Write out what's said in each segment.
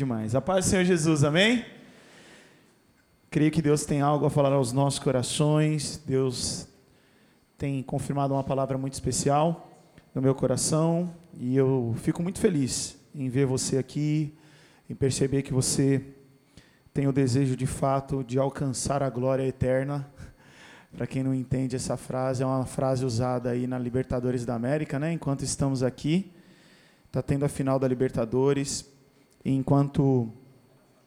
demais. A paz do Senhor Jesus, amém? Creio que Deus tem algo a falar aos nossos corações. Deus tem confirmado uma palavra muito especial no meu coração e eu fico muito feliz em ver você aqui, em perceber que você tem o desejo de fato de alcançar a glória eterna. Para quem não entende essa frase, é uma frase usada aí na Libertadores da América, né? Enquanto estamos aqui, está tendo a final da Libertadores. Enquanto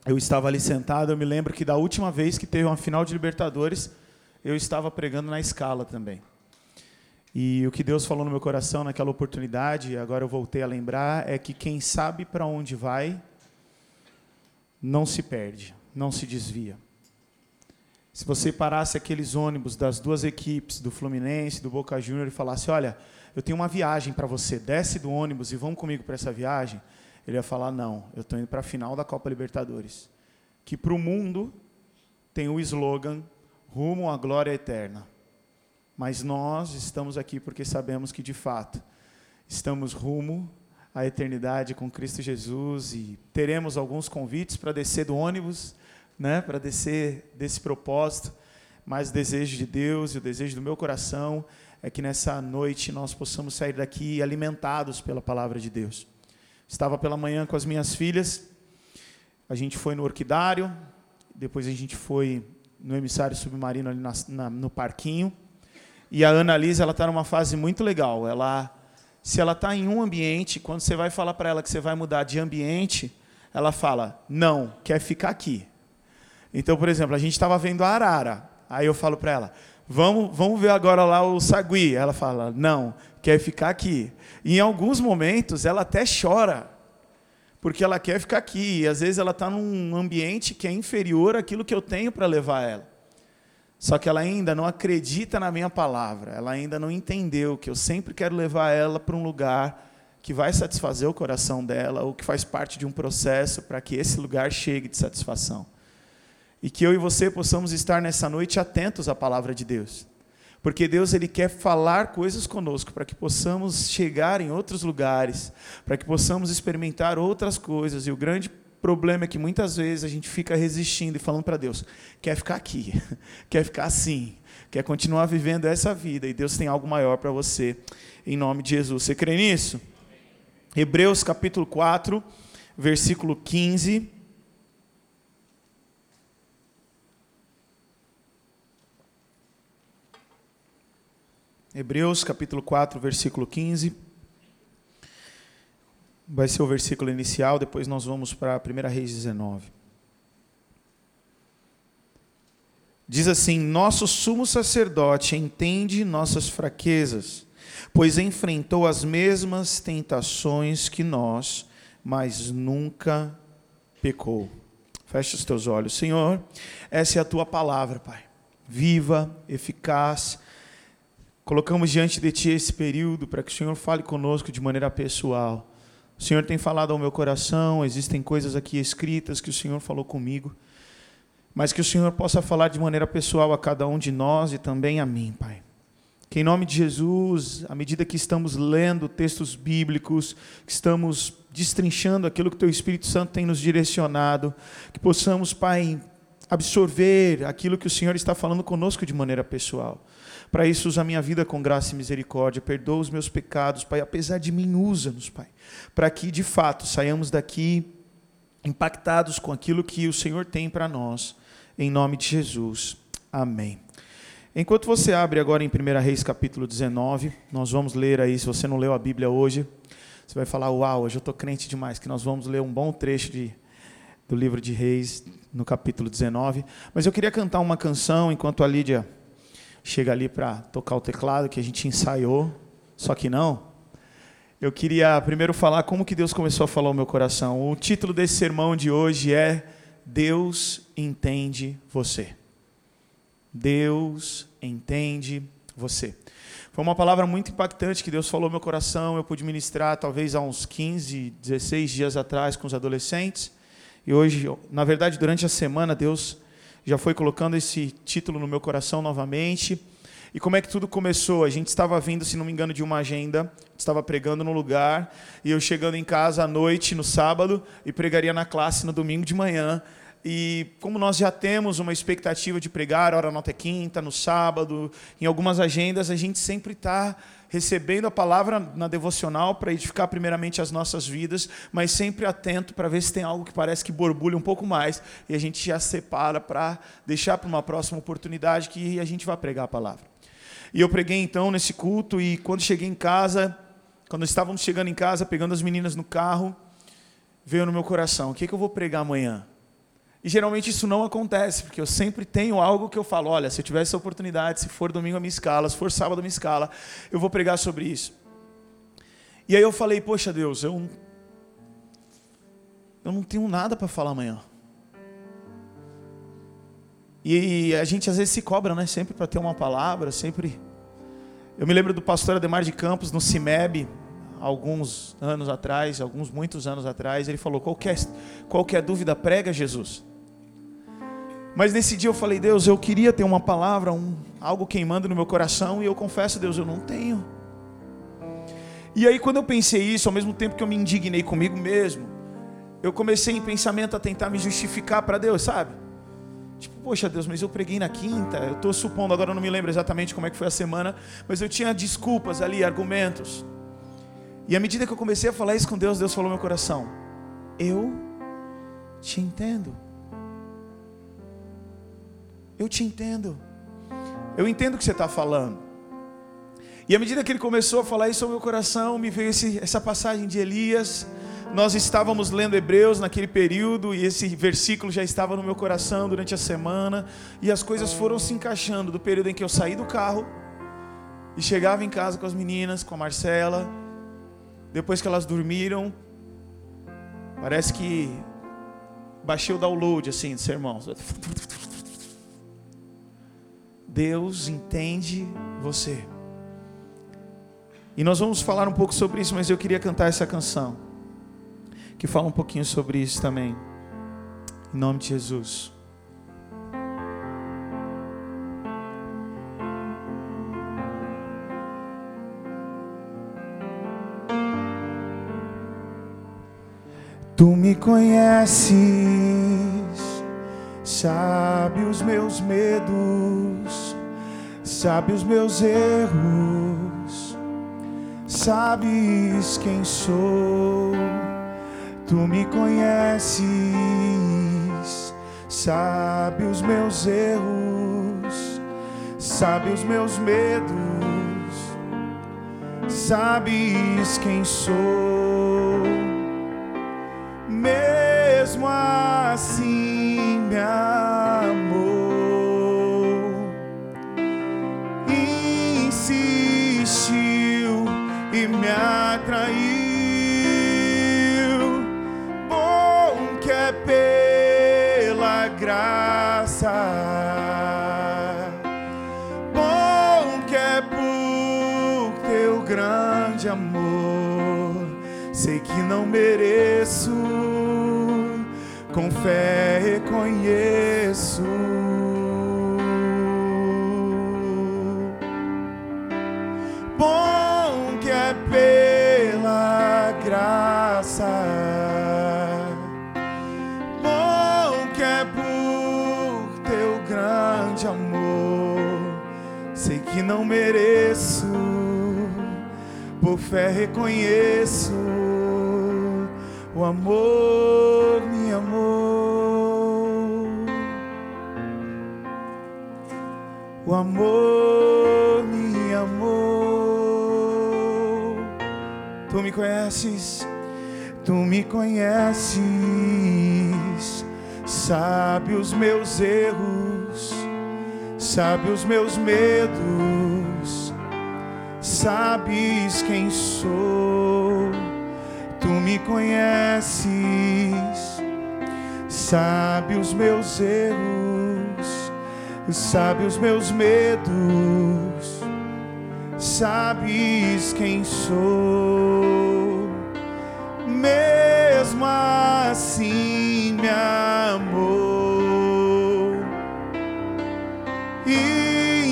eu estava ali sentado, eu me lembro que da última vez que teve uma final de Libertadores, eu estava pregando na escala também. E o que Deus falou no meu coração naquela oportunidade, agora eu voltei a lembrar, é que quem sabe para onde vai, não se perde, não se desvia. Se você parasse aqueles ônibus das duas equipes, do Fluminense, do Boca Júnior, e falasse: Olha, eu tenho uma viagem para você, desce do ônibus e vamos comigo para essa viagem, ele ia falar: Não, eu estou indo para a final da Copa Libertadores. Que para o mundo tem o slogan Rumo à Glória Eterna. Mas nós estamos aqui porque sabemos que, de fato, estamos rumo à eternidade com Cristo Jesus e teremos alguns convites para descer do ônibus, né, para descer desse propósito. Mas o desejo de Deus e o desejo do meu coração é que nessa noite nós possamos sair daqui alimentados pela palavra de Deus. Estava pela manhã com as minhas filhas, a gente foi no orquidário, depois a gente foi no emissário submarino ali na, na, no parquinho. E a Ana Lisa, ela está numa fase muito legal. Ela, se ela está em um ambiente, quando você vai falar para ela que você vai mudar de ambiente, ela fala, não, quer ficar aqui. Então, por exemplo, a gente estava vendo a arara. Aí eu falo para ela, vamos, vamos ver agora lá o sagui. Ela fala, não, quer ficar aqui. E em alguns momentos ela até chora, porque ela quer ficar aqui. E às vezes ela está num ambiente que é inferior àquilo que eu tenho para levar ela. Só que ela ainda não acredita na minha palavra, ela ainda não entendeu que eu sempre quero levar ela para um lugar que vai satisfazer o coração dela, ou que faz parte de um processo para que esse lugar chegue de satisfação. E que eu e você possamos estar nessa noite atentos à palavra de Deus. Porque Deus ele quer falar coisas conosco para que possamos chegar em outros lugares, para que possamos experimentar outras coisas. E o grande problema é que muitas vezes a gente fica resistindo e falando para Deus: quer ficar aqui, quer ficar assim, quer continuar vivendo essa vida e Deus tem algo maior para você, em nome de Jesus. Você crê nisso? Hebreus capítulo 4, versículo 15. Hebreus capítulo 4, versículo 15. Vai ser o versículo inicial, depois nós vamos para 1 Reis 19. Diz assim: Nosso sumo sacerdote entende nossas fraquezas, pois enfrentou as mesmas tentações que nós, mas nunca pecou. Feche os teus olhos, Senhor. Essa é a tua palavra, Pai. Viva, eficaz, Colocamos diante de Ti esse período para que o Senhor fale conosco de maneira pessoal. O Senhor tem falado ao meu coração, existem coisas aqui escritas que o Senhor falou comigo, mas que o Senhor possa falar de maneira pessoal a cada um de nós e também a mim, Pai. Que em nome de Jesus, à medida que estamos lendo textos bíblicos, que estamos destrinchando aquilo que Teu Espírito Santo tem nos direcionado, que possamos, Pai, absorver aquilo que o Senhor está falando conosco de maneira pessoal. Para isso, usa a minha vida com graça e misericórdia. Perdoa os meus pecados, Pai. Apesar de mim, usa-nos, Pai. Para que, de fato, saiamos daqui impactados com aquilo que o Senhor tem para nós. Em nome de Jesus. Amém. Enquanto você abre agora em 1 Reis capítulo 19, nós vamos ler aí, se você não leu a Bíblia hoje, você vai falar, uau, hoje eu estou crente demais, que nós vamos ler um bom trecho de, do livro de Reis, no capítulo 19. Mas eu queria cantar uma canção enquanto a Lídia chega ali para tocar o teclado que a gente ensaiou, só que não. Eu queria primeiro falar como que Deus começou a falar ao meu coração. O título desse sermão de hoje é Deus entende você. Deus entende você. Foi uma palavra muito impactante que Deus falou ao meu coração. Eu pude ministrar talvez há uns 15, 16 dias atrás com os adolescentes. E hoje, na verdade, durante a semana, Deus já foi colocando esse título no meu coração novamente. E como é que tudo começou? A gente estava vindo, se não me engano, de uma agenda, estava pregando no lugar, e eu chegando em casa à noite, no sábado, e pregaria na classe no domingo de manhã. E como nós já temos uma expectativa de pregar, hora nota é quinta, no sábado, em algumas agendas, a gente sempre está recebendo a palavra na devocional para edificar primeiramente as nossas vidas, mas sempre atento para ver se tem algo que parece que borbulha um pouco mais e a gente já separa para deixar para uma próxima oportunidade que a gente vai pregar a palavra. E eu preguei então nesse culto e quando cheguei em casa, quando estávamos chegando em casa, pegando as meninas no carro, veio no meu coração: o que, que eu vou pregar amanhã? E geralmente isso não acontece, porque eu sempre tenho algo que eu falo: olha, se eu tiver essa oportunidade, se for domingo a minha escala, se for sábado a minha escala, eu vou pregar sobre isso. E aí eu falei: poxa Deus, eu, eu não tenho nada para falar amanhã. E a gente às vezes se cobra, né? Sempre para ter uma palavra, sempre. Eu me lembro do pastor Ademar de Campos no CIMEB, alguns anos atrás, alguns muitos anos atrás, ele falou: qualquer, qualquer dúvida, prega Jesus. Mas nesse dia eu falei, Deus, eu queria ter uma palavra, um, algo queimando no meu coração, e eu confesso, Deus, eu não tenho. E aí, quando eu pensei isso, ao mesmo tempo que eu me indignei comigo mesmo, eu comecei em pensamento a tentar me justificar para Deus, sabe? Tipo, poxa Deus, mas eu preguei na quinta, eu estou supondo, agora eu não me lembro exatamente como é que foi a semana, mas eu tinha desculpas ali, argumentos. E à medida que eu comecei a falar isso com Deus, Deus falou no meu coração: Eu te entendo. Eu te entendo. Eu entendo o que você está falando. E à medida que ele começou a falar isso ao meu coração, me veio esse, essa passagem de Elias. Nós estávamos lendo Hebreus naquele período e esse versículo já estava no meu coração durante a semana. E as coisas foram se encaixando do período em que eu saí do carro e chegava em casa com as meninas, com a Marcela. Depois que elas dormiram, parece que baixei o download assim do sermão. Deus entende você. E nós vamos falar um pouco sobre isso, mas eu queria cantar essa canção, que fala um pouquinho sobre isso também. Em nome de Jesus. Tu me conheces, sabe os meus medos, sabe os meus erros, sabes quem sou. Tu me conheces, sabe os meus erros, sabe os meus medos, sabes quem sou mesmo assim me amou, insistiu e me atraiu. Bom que é pela graça, bom que é por teu grande amor. Sei que não mereço com fé reconheço. Bom que é pela graça, bom que é por teu grande amor. Sei que não mereço, por fé reconheço o amor amor me amou. Tu me conheces, tu me conheces, sabe os meus erros, sabe os meus medos, sabes quem sou Tu me conheces, sabe os meus erros, sabe os meus medos, sabes quem sou. Mesmo assim me amou,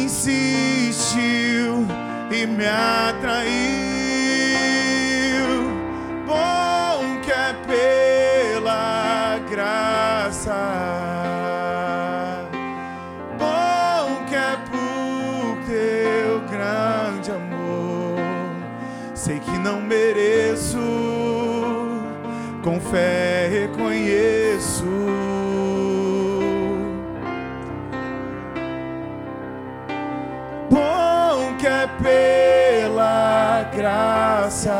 insistiu e me atraiu. Fé reconheço. graça.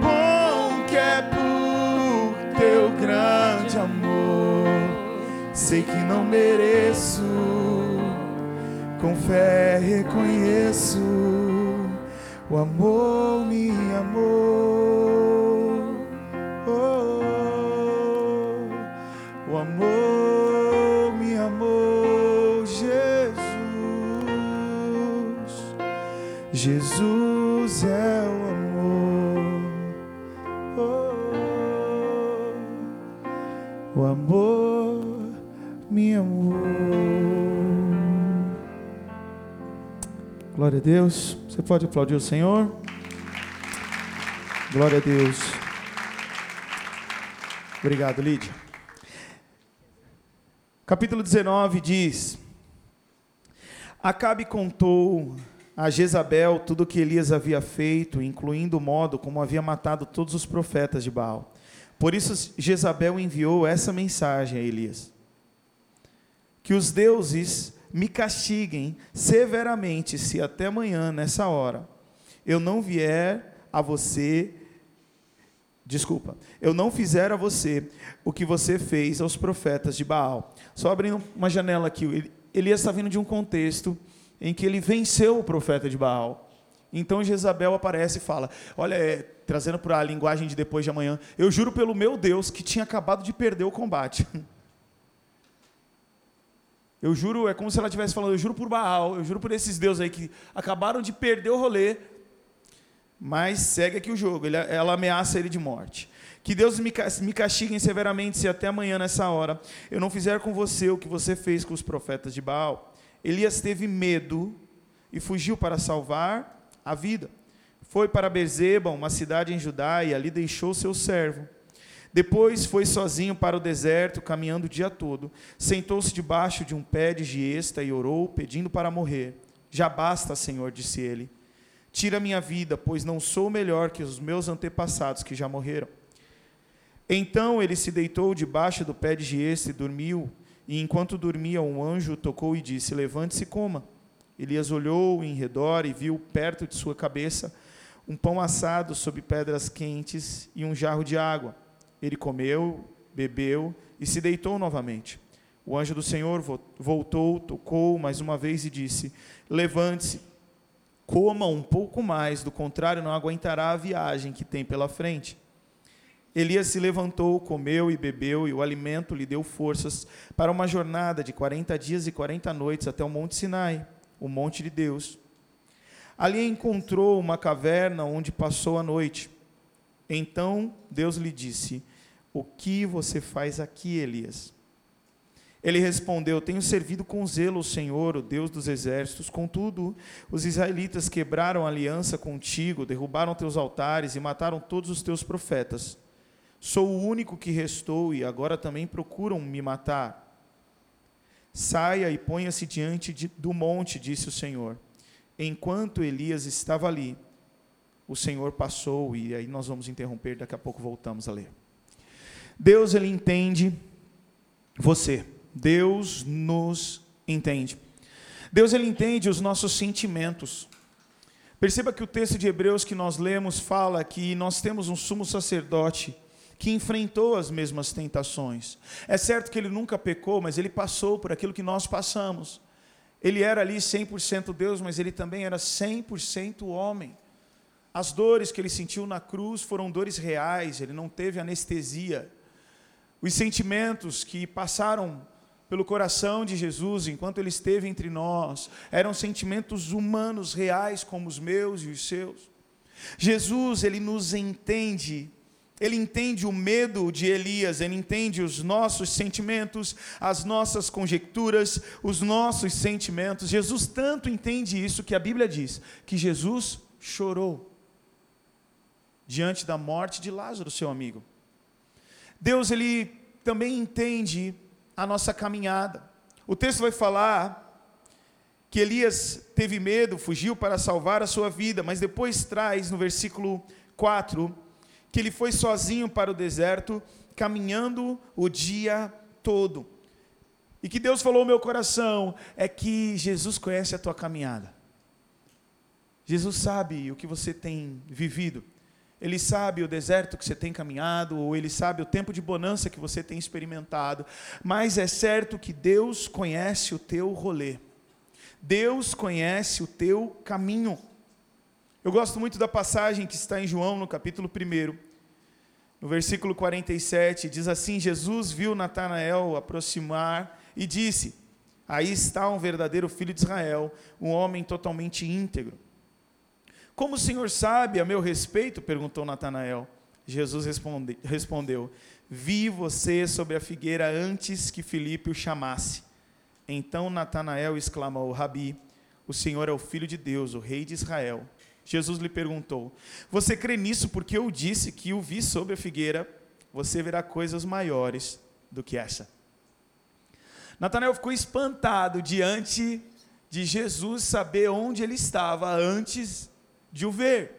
Bom que é por teu grande amor. Sei que não mereço, com fé reconheço. O amor me amou. Jesus é o amor, oh, o amor me amou. Glória a Deus. Você pode aplaudir o Senhor? Glória a Deus. Obrigado, Lídia. Capítulo 19 diz: Acabe contou a Jezabel tudo o que Elias havia feito, incluindo o modo como havia matado todos os profetas de Baal. Por isso Jezabel enviou essa mensagem a Elias: Que os deuses me castiguem severamente se até amanhã, nessa hora, eu não vier a você. Desculpa, eu não fizer a você o que você fez aos profetas de Baal. Só abrindo uma janela aqui, Elias está vindo de um contexto em que ele venceu o profeta de Baal. Então Jezabel aparece e fala: Olha, é, trazendo para a linguagem de depois de amanhã, eu juro pelo meu Deus que tinha acabado de perder o combate. Eu juro, é como se ela estivesse falando, eu juro por Baal, eu juro por esses deuses aí que acabaram de perder o rolê, mas segue aqui o jogo, ele, ela ameaça ele de morte. Que Deus me, me castiguem severamente se até amanhã nessa hora eu não fizer com você o que você fez com os profetas de Baal. Elias teve medo e fugiu para salvar a vida. Foi para Berzeba, uma cidade em Judá, e ali deixou seu servo. Depois foi sozinho para o deserto, caminhando o dia todo. Sentou-se debaixo de um pé de giesta e orou, pedindo para morrer. Já basta, Senhor, disse ele. Tira minha vida, pois não sou melhor que os meus antepassados que já morreram. Então ele se deitou debaixo do pé de giesta e dormiu. E enquanto dormia, um anjo tocou e disse: Levante-se e coma. Elias olhou em redor e viu perto de sua cabeça um pão assado sob pedras quentes e um jarro de água. Ele comeu, bebeu e se deitou novamente. O anjo do Senhor voltou, tocou mais uma vez e disse: Levante-se, coma um pouco mais, do contrário, não aguentará a viagem que tem pela frente. Elias se levantou, comeu e bebeu, e o alimento lhe deu forças para uma jornada de 40 dias e 40 noites até o Monte Sinai, o monte de Deus. Ali encontrou uma caverna onde passou a noite. Então Deus lhe disse: O que você faz aqui, Elias? Ele respondeu: Tenho servido com zelo o Senhor, o Deus dos exércitos. Contudo, os israelitas quebraram a aliança contigo, derrubaram teus altares e mataram todos os teus profetas. Sou o único que restou e agora também procuram me matar. Saia e ponha-se diante de, do monte, disse o Senhor. Enquanto Elias estava ali, o Senhor passou, e aí nós vamos interromper, daqui a pouco voltamos a ler. Deus, Ele entende você. Deus nos entende. Deus, Ele entende os nossos sentimentos. Perceba que o texto de Hebreus que nós lemos fala que nós temos um sumo sacerdote que enfrentou as mesmas tentações. É certo que ele nunca pecou, mas ele passou por aquilo que nós passamos. Ele era ali 100% Deus, mas ele também era 100% homem. As dores que ele sentiu na cruz foram dores reais, ele não teve anestesia. Os sentimentos que passaram pelo coração de Jesus enquanto ele esteve entre nós eram sentimentos humanos reais como os meus e os seus. Jesus, ele nos entende Ele entende o medo de Elias, ele entende os nossos sentimentos, as nossas conjecturas, os nossos sentimentos. Jesus tanto entende isso que a Bíblia diz que Jesus chorou diante da morte de Lázaro, seu amigo. Deus ele também entende a nossa caminhada. O texto vai falar que Elias teve medo, fugiu para salvar a sua vida, mas depois traz no versículo 4 que ele foi sozinho para o deserto, caminhando o dia todo. E que Deus falou ao meu coração é que Jesus conhece a tua caminhada. Jesus sabe o que você tem vivido. Ele sabe o deserto que você tem caminhado, ou ele sabe o tempo de bonança que você tem experimentado. Mas é certo que Deus conhece o teu rolê. Deus conhece o teu caminho. Eu gosto muito da passagem que está em João, no capítulo 1. No versículo 47, diz assim: Jesus viu Natanael aproximar e disse: Aí está um verdadeiro filho de Israel, um homem totalmente íntegro. Como o senhor sabe a meu respeito? perguntou Natanael. Jesus responde, respondeu: Vi você sobre a figueira antes que Filipe o chamasse. Então Natanael exclamou: Rabi, o Senhor é o Filho de Deus, o Rei de Israel. Jesus lhe perguntou: Você crê nisso porque eu disse que o vi sobre a figueira? Você verá coisas maiores do que essa. Natanael ficou espantado diante de Jesus saber onde ele estava antes de o ver.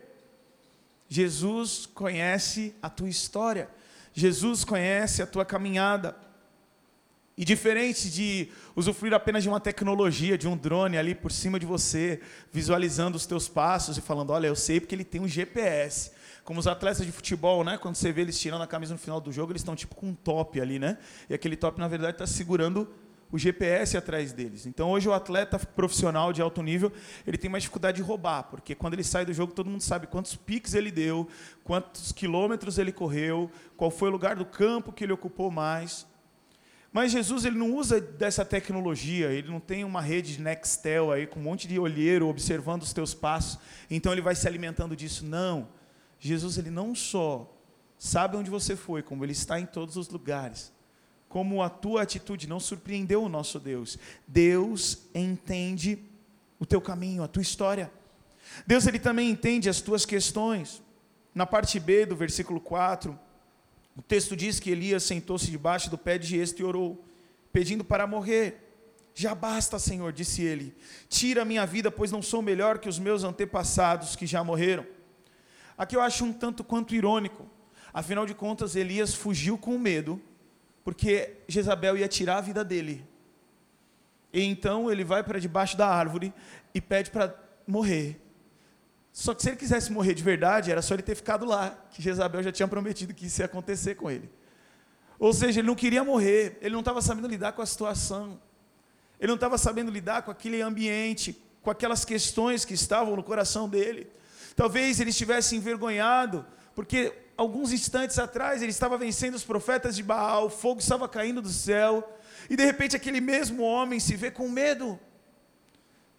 Jesus conhece a tua história, Jesus conhece a tua caminhada. E diferente de usufruir apenas de uma tecnologia, de um drone ali por cima de você, visualizando os teus passos e falando, olha, eu sei porque ele tem um GPS. Como os atletas de futebol, né? Quando você vê eles tirando a camisa no final do jogo, eles estão tipo com um top ali, né? E aquele top, na verdade, está segurando o GPS atrás deles. Então hoje o atleta profissional de alto nível, ele tem mais dificuldade de roubar, porque quando ele sai do jogo, todo mundo sabe quantos piques ele deu, quantos quilômetros ele correu, qual foi o lugar do campo que ele ocupou mais. Mas Jesus ele não usa dessa tecnologia, ele não tem uma rede de Nextel aí com um monte de olheiro observando os teus passos, então ele vai se alimentando disso. Não. Jesus ele não só sabe onde você foi, como ele está em todos os lugares. Como a tua atitude não surpreendeu o nosso Deus. Deus entende o teu caminho, a tua história. Deus ele também entende as tuas questões. Na parte B do versículo 4, o texto diz que Elias sentou-se debaixo do pé de gesto e orou, pedindo para morrer. Já basta, Senhor, disse ele. Tira a minha vida, pois não sou melhor que os meus antepassados que já morreram. Aqui eu acho um tanto quanto irônico. Afinal de contas, Elias fugiu com medo, porque Jezabel ia tirar a vida dele. E então ele vai para debaixo da árvore e pede para morrer. Só que se ele quisesse morrer de verdade, era só ele ter ficado lá, que Jezabel já tinha prometido que isso ia acontecer com ele. Ou seja, ele não queria morrer, ele não estava sabendo lidar com a situação, ele não estava sabendo lidar com aquele ambiente, com aquelas questões que estavam no coração dele. Talvez ele estivesse envergonhado, porque alguns instantes atrás ele estava vencendo os profetas de Baal, o fogo estava caindo do céu, e de repente aquele mesmo homem se vê com medo.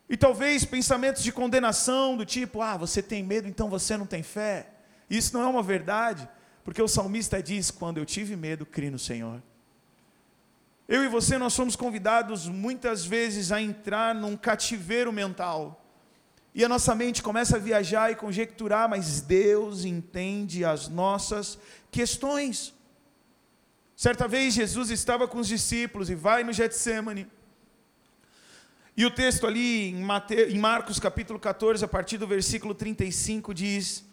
E talvez pensamentos de condenação, do tipo, ah, você tem medo, então você não tem fé. Isso não é uma verdade, porque o salmista diz: quando eu tive medo, criei no Senhor. Eu e você, nós somos convidados muitas vezes a entrar num cativeiro mental. E a nossa mente começa a viajar e conjecturar, mas Deus entende as nossas questões. Certa vez Jesus estava com os discípulos e vai no Getsemane. E o texto ali em, em Marcos capítulo 14, a partir do versículo 35, diz: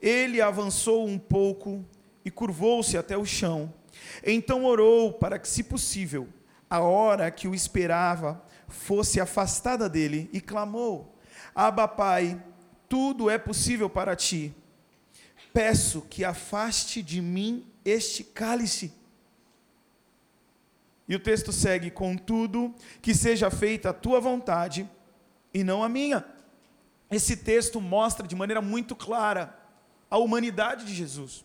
Ele avançou um pouco e curvou-se até o chão. Então orou para que, se possível, a hora que o esperava fosse afastada dele e clamou: Abba, Pai, tudo é possível para ti. Peço que afaste de mim este cálice. E o texto segue: Contudo, que seja feita a tua vontade e não a minha. Esse texto mostra de maneira muito clara a humanidade de Jesus.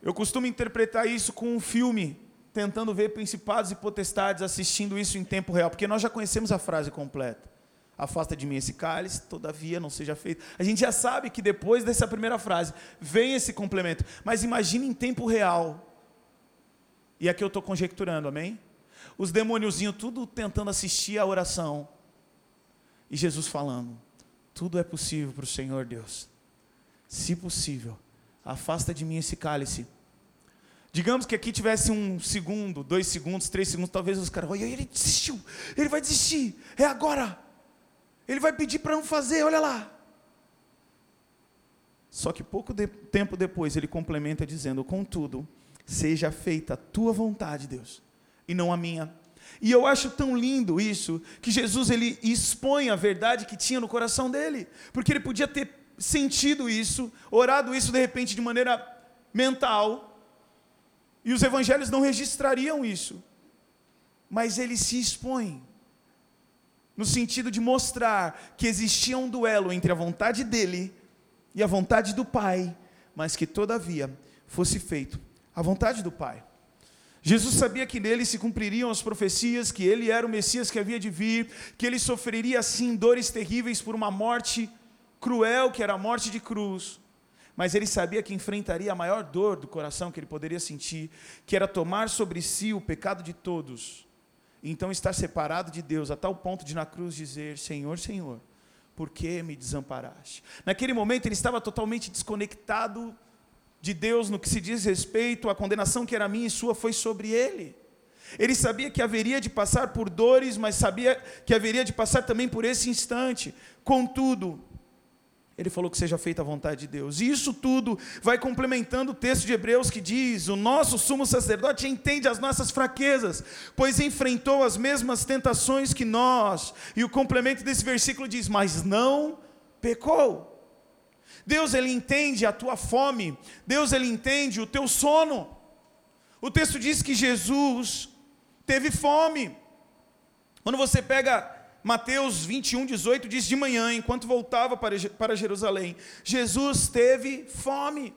Eu costumo interpretar isso com um filme, tentando ver principados e potestades assistindo isso em tempo real, porque nós já conhecemos a frase completa. afasta de mim esse cálice, todavia não seja feito. A gente já sabe que depois dessa primeira frase vem esse complemento, mas imagine em tempo real. E aqui eu estou conjecturando, amém? Os demôniozinhos tudo tentando assistir a oração. E Jesus falando: tudo é possível para o Senhor Deus. Se possível, afasta de mim esse cálice. Digamos que aqui tivesse um segundo, dois segundos, três segundos, talvez os caras, olha, ele desistiu, ele vai desistir, é agora. Ele vai pedir para não fazer, olha lá. Só que pouco de, tempo depois ele complementa dizendo: Contudo, seja feita a tua vontade, Deus, e não a minha. E eu acho tão lindo isso, que Jesus ele expõe a verdade que tinha no coração dele, porque ele podia ter sentido isso, orado isso de repente de maneira mental, e os evangelhos não registrariam isso, mas ele se expõe, no sentido de mostrar que existia um duelo entre a vontade dele e a vontade do Pai, mas que todavia fosse feito a vontade do Pai. Jesus sabia que nele se cumpririam as profecias, que ele era o Messias que havia de vir, que ele sofreria assim dores terríveis por uma morte cruel, que era a morte de cruz. Mas ele sabia que enfrentaria a maior dor do coração que ele poderia sentir, que era tomar sobre si o pecado de todos. E então estar separado de Deus a tal ponto de na cruz dizer: Senhor, Senhor, por que me desamparaste? Naquele momento ele estava totalmente desconectado de Deus no que se diz respeito à condenação que era minha e sua foi sobre ele. Ele sabia que haveria de passar por dores, mas sabia que haveria de passar também por esse instante. Contudo, ele falou que seja feita a vontade de Deus. E isso tudo vai complementando o texto de Hebreus que diz: O nosso sumo sacerdote entende as nossas fraquezas, pois enfrentou as mesmas tentações que nós. E o complemento desse versículo diz: Mas não pecou. Deus ele entende a tua fome, Deus ele entende o teu sono. O texto diz que Jesus teve fome. Quando você pega Mateus 21, 18, diz de manhã, enquanto voltava para Jerusalém, Jesus teve fome.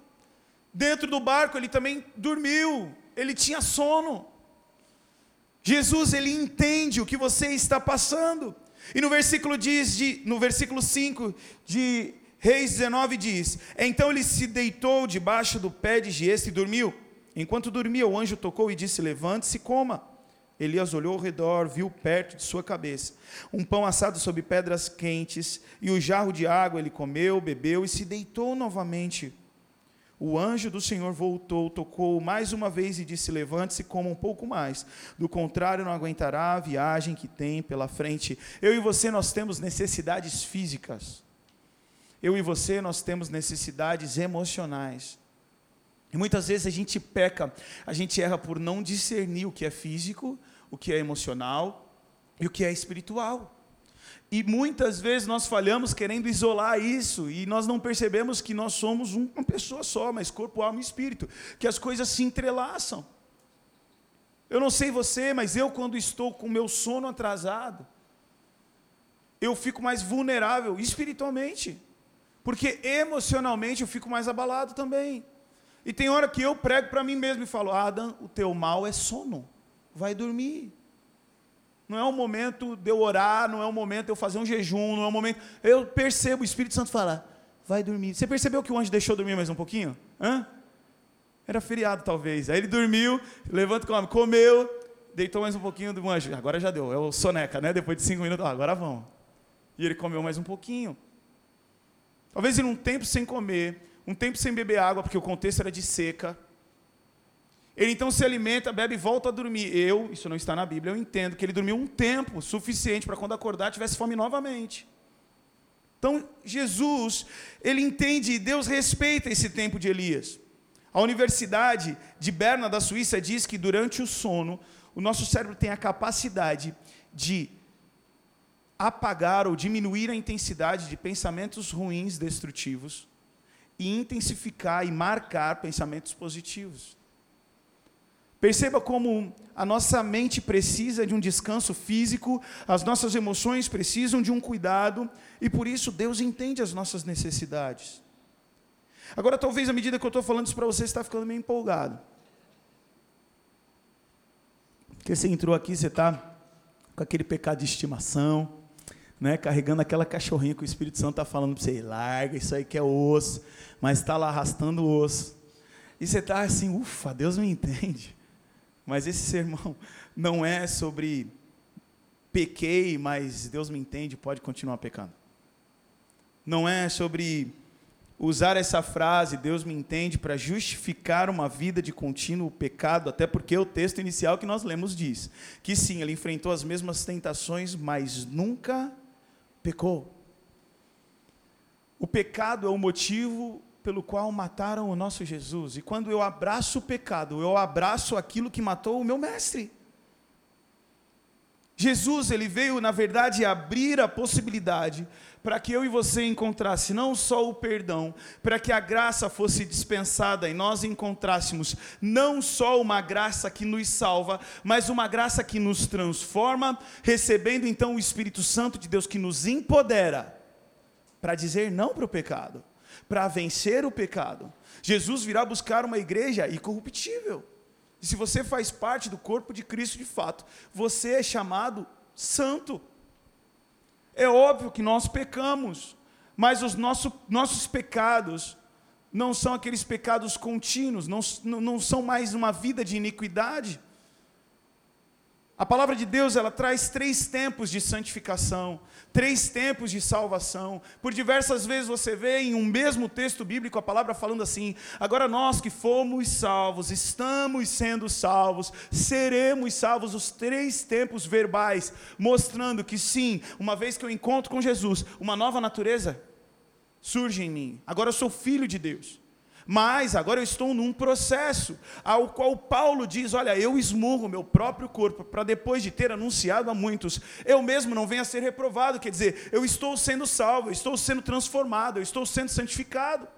Dentro do barco ele também dormiu, ele tinha sono. Jesus ele entende o que você está passando. E no versículo diz de, no versículo 5 de Reis 19 diz: Então ele se deitou debaixo do pé de Gieste e dormiu. Enquanto dormia, o anjo tocou e disse: Levante-se e coma. Elias olhou ao redor, viu perto de sua cabeça um pão assado sobre pedras quentes e o jarro de água. Ele comeu, bebeu e se deitou novamente. O anjo do Senhor voltou, tocou mais uma vez e disse: Levante-se coma um pouco mais. Do contrário, não aguentará a viagem que tem pela frente. Eu e você, nós temos necessidades físicas. Eu e você, nós temos necessidades emocionais. E muitas vezes a gente peca, a gente erra por não discernir o que é físico, o que é emocional e o que é espiritual. E muitas vezes nós falhamos querendo isolar isso e nós não percebemos que nós somos uma pessoa só, mas corpo, alma e espírito, que as coisas se entrelaçam. Eu não sei você, mas eu quando estou com meu sono atrasado, eu fico mais vulnerável espiritualmente. Porque emocionalmente eu fico mais abalado também. E tem hora que eu prego para mim mesmo e falo: Adam, o teu mal é sono. Vai dormir. Não é o momento de eu orar, não é o momento de eu fazer um jejum, não é o momento. Eu percebo o Espírito Santo falar: vai dormir. Você percebeu que o anjo deixou dormir mais um pouquinho? Hã? Era feriado, talvez. Aí ele dormiu, levanta com comeu, deitou mais um pouquinho do anjo. Agora já deu, é o soneca, né? Depois de cinco minutos, ah, agora vamos. E ele comeu mais um pouquinho. Talvez em um tempo sem comer, um tempo sem beber água, porque o contexto era de seca. Ele então se alimenta, bebe e volta a dormir. Eu, isso não está na Bíblia, eu entendo que ele dormiu um tempo suficiente para quando acordar tivesse fome novamente. Então, Jesus, ele entende e Deus respeita esse tempo de Elias. A Universidade de Berna, da Suíça, diz que durante o sono, o nosso cérebro tem a capacidade de apagar ou diminuir a intensidade de pensamentos ruins, destrutivos, e intensificar e marcar pensamentos positivos. Perceba como a nossa mente precisa de um descanso físico, as nossas emoções precisam de um cuidado, e por isso Deus entende as nossas necessidades. Agora, talvez à medida que eu estou falando isso para você, você está ficando meio empolgado. Porque você entrou aqui, você está com aquele pecado de estimação, né, carregando aquela cachorrinha que o Espírito Santo está falando para você, larga, isso aí que é osso, mas está lá arrastando o osso. E você está assim, ufa, Deus me entende. Mas esse sermão não é sobre pequei, mas Deus me entende, pode continuar pecando. Não é sobre usar essa frase, Deus me entende, para justificar uma vida de contínuo pecado, até porque o texto inicial que nós lemos diz que sim, ele enfrentou as mesmas tentações, mas nunca pecou. O pecado é o motivo pelo qual mataram o nosso Jesus. E quando eu abraço o pecado, eu abraço aquilo que matou o meu mestre. Jesus, ele veio, na verdade, abrir a possibilidade para que eu e você encontrasse não só o perdão, para que a graça fosse dispensada e nós encontrássemos não só uma graça que nos salva, mas uma graça que nos transforma, recebendo então o Espírito Santo de Deus que nos empodera para dizer não para o pecado, para vencer o pecado. Jesus virá buscar uma igreja incorruptível. E se você faz parte do corpo de Cristo de fato, você é chamado santo. É óbvio que nós pecamos, mas os nosso, nossos pecados não são aqueles pecados contínuos, não, não são mais uma vida de iniquidade. A palavra de Deus, ela traz três tempos de santificação, três tempos de salvação. Por diversas vezes você vê em um mesmo texto bíblico a palavra falando assim: agora nós que fomos salvos, estamos sendo salvos, seremos salvos, os três tempos verbais, mostrando que sim, uma vez que eu encontro com Jesus, uma nova natureza surge em mim. Agora eu sou filho de Deus. Mas agora eu estou num processo ao qual Paulo diz: Olha, eu esmurro meu próprio corpo para depois de ter anunciado a muitos, eu mesmo não venha a ser reprovado. Quer dizer, eu estou sendo salvo, eu estou sendo transformado, eu estou sendo santificado.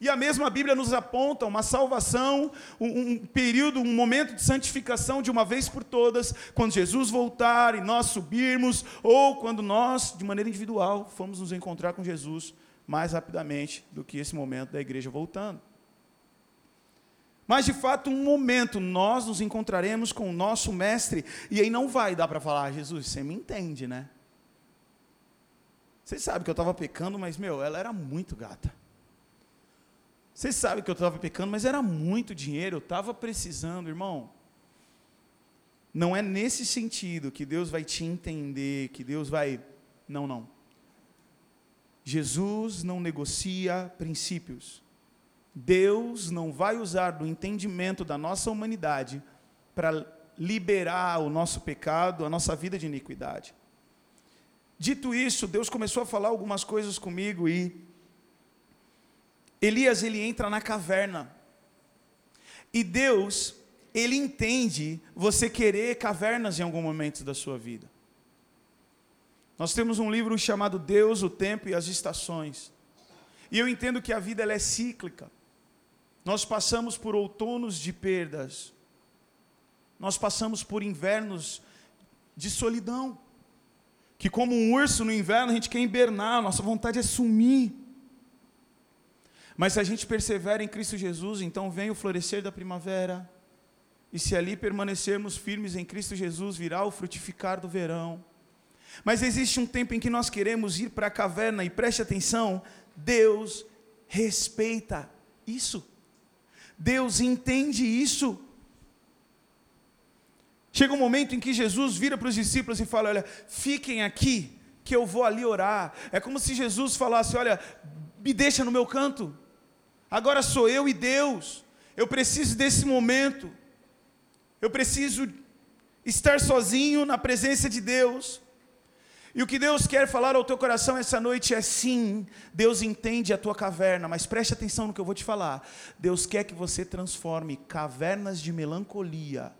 E a mesma Bíblia nos aponta uma salvação, um, um, período, um momento de santificação de uma vez por todas, quando Jesus voltar e nós subirmos, ou quando nós, de maneira individual, formos nos encontrar com Jesus mais rapidamente do que esse momento da igreja voltando. Mas de fato, um momento nós nos encontraremos com o nosso mestre, e aí não vai dar para falar, Jesus, você me entende, né? Você sabe que eu estava pecando, mas meu, ela era muito gata. Você sabe que eu estava pecando, mas era muito dinheiro, eu estava precisando, irmão. Não é nesse sentido que Deus vai te entender, que Deus vai. Não, não. Jesus não negocia princípios. Deus não vai usar do entendimento da nossa humanidade para liberar o nosso pecado, a nossa vida de iniquidade. Dito isso, Deus começou a falar algumas coisas comigo e Elias ele entra na caverna. E Deus, ele entende você querer cavernas em algum momento da sua vida. Nós temos um livro chamado Deus, o Tempo e as Estações. E eu entendo que a vida ela é cíclica. Nós passamos por outonos de perdas. Nós passamos por invernos de solidão. Que como um urso no inverno a gente quer hibernar, nossa vontade é sumir. Mas se a gente persevera em Cristo Jesus, então vem o florescer da primavera. E se ali permanecermos firmes em Cristo Jesus, virá o frutificar do verão. Mas existe um tempo em que nós queremos ir para a caverna e preste atenção, Deus respeita isso. Deus entende isso. Chega um momento em que Jesus vira para os discípulos e fala: Olha, fiquem aqui, que eu vou ali orar. É como se Jesus falasse: Olha, me deixa no meu canto. Agora sou eu e Deus. Eu preciso desse momento. Eu preciso estar sozinho na presença de Deus. E o que Deus quer falar ao teu coração essa noite é sim, Deus entende a tua caverna, mas preste atenção no que eu vou te falar. Deus quer que você transforme cavernas de melancolia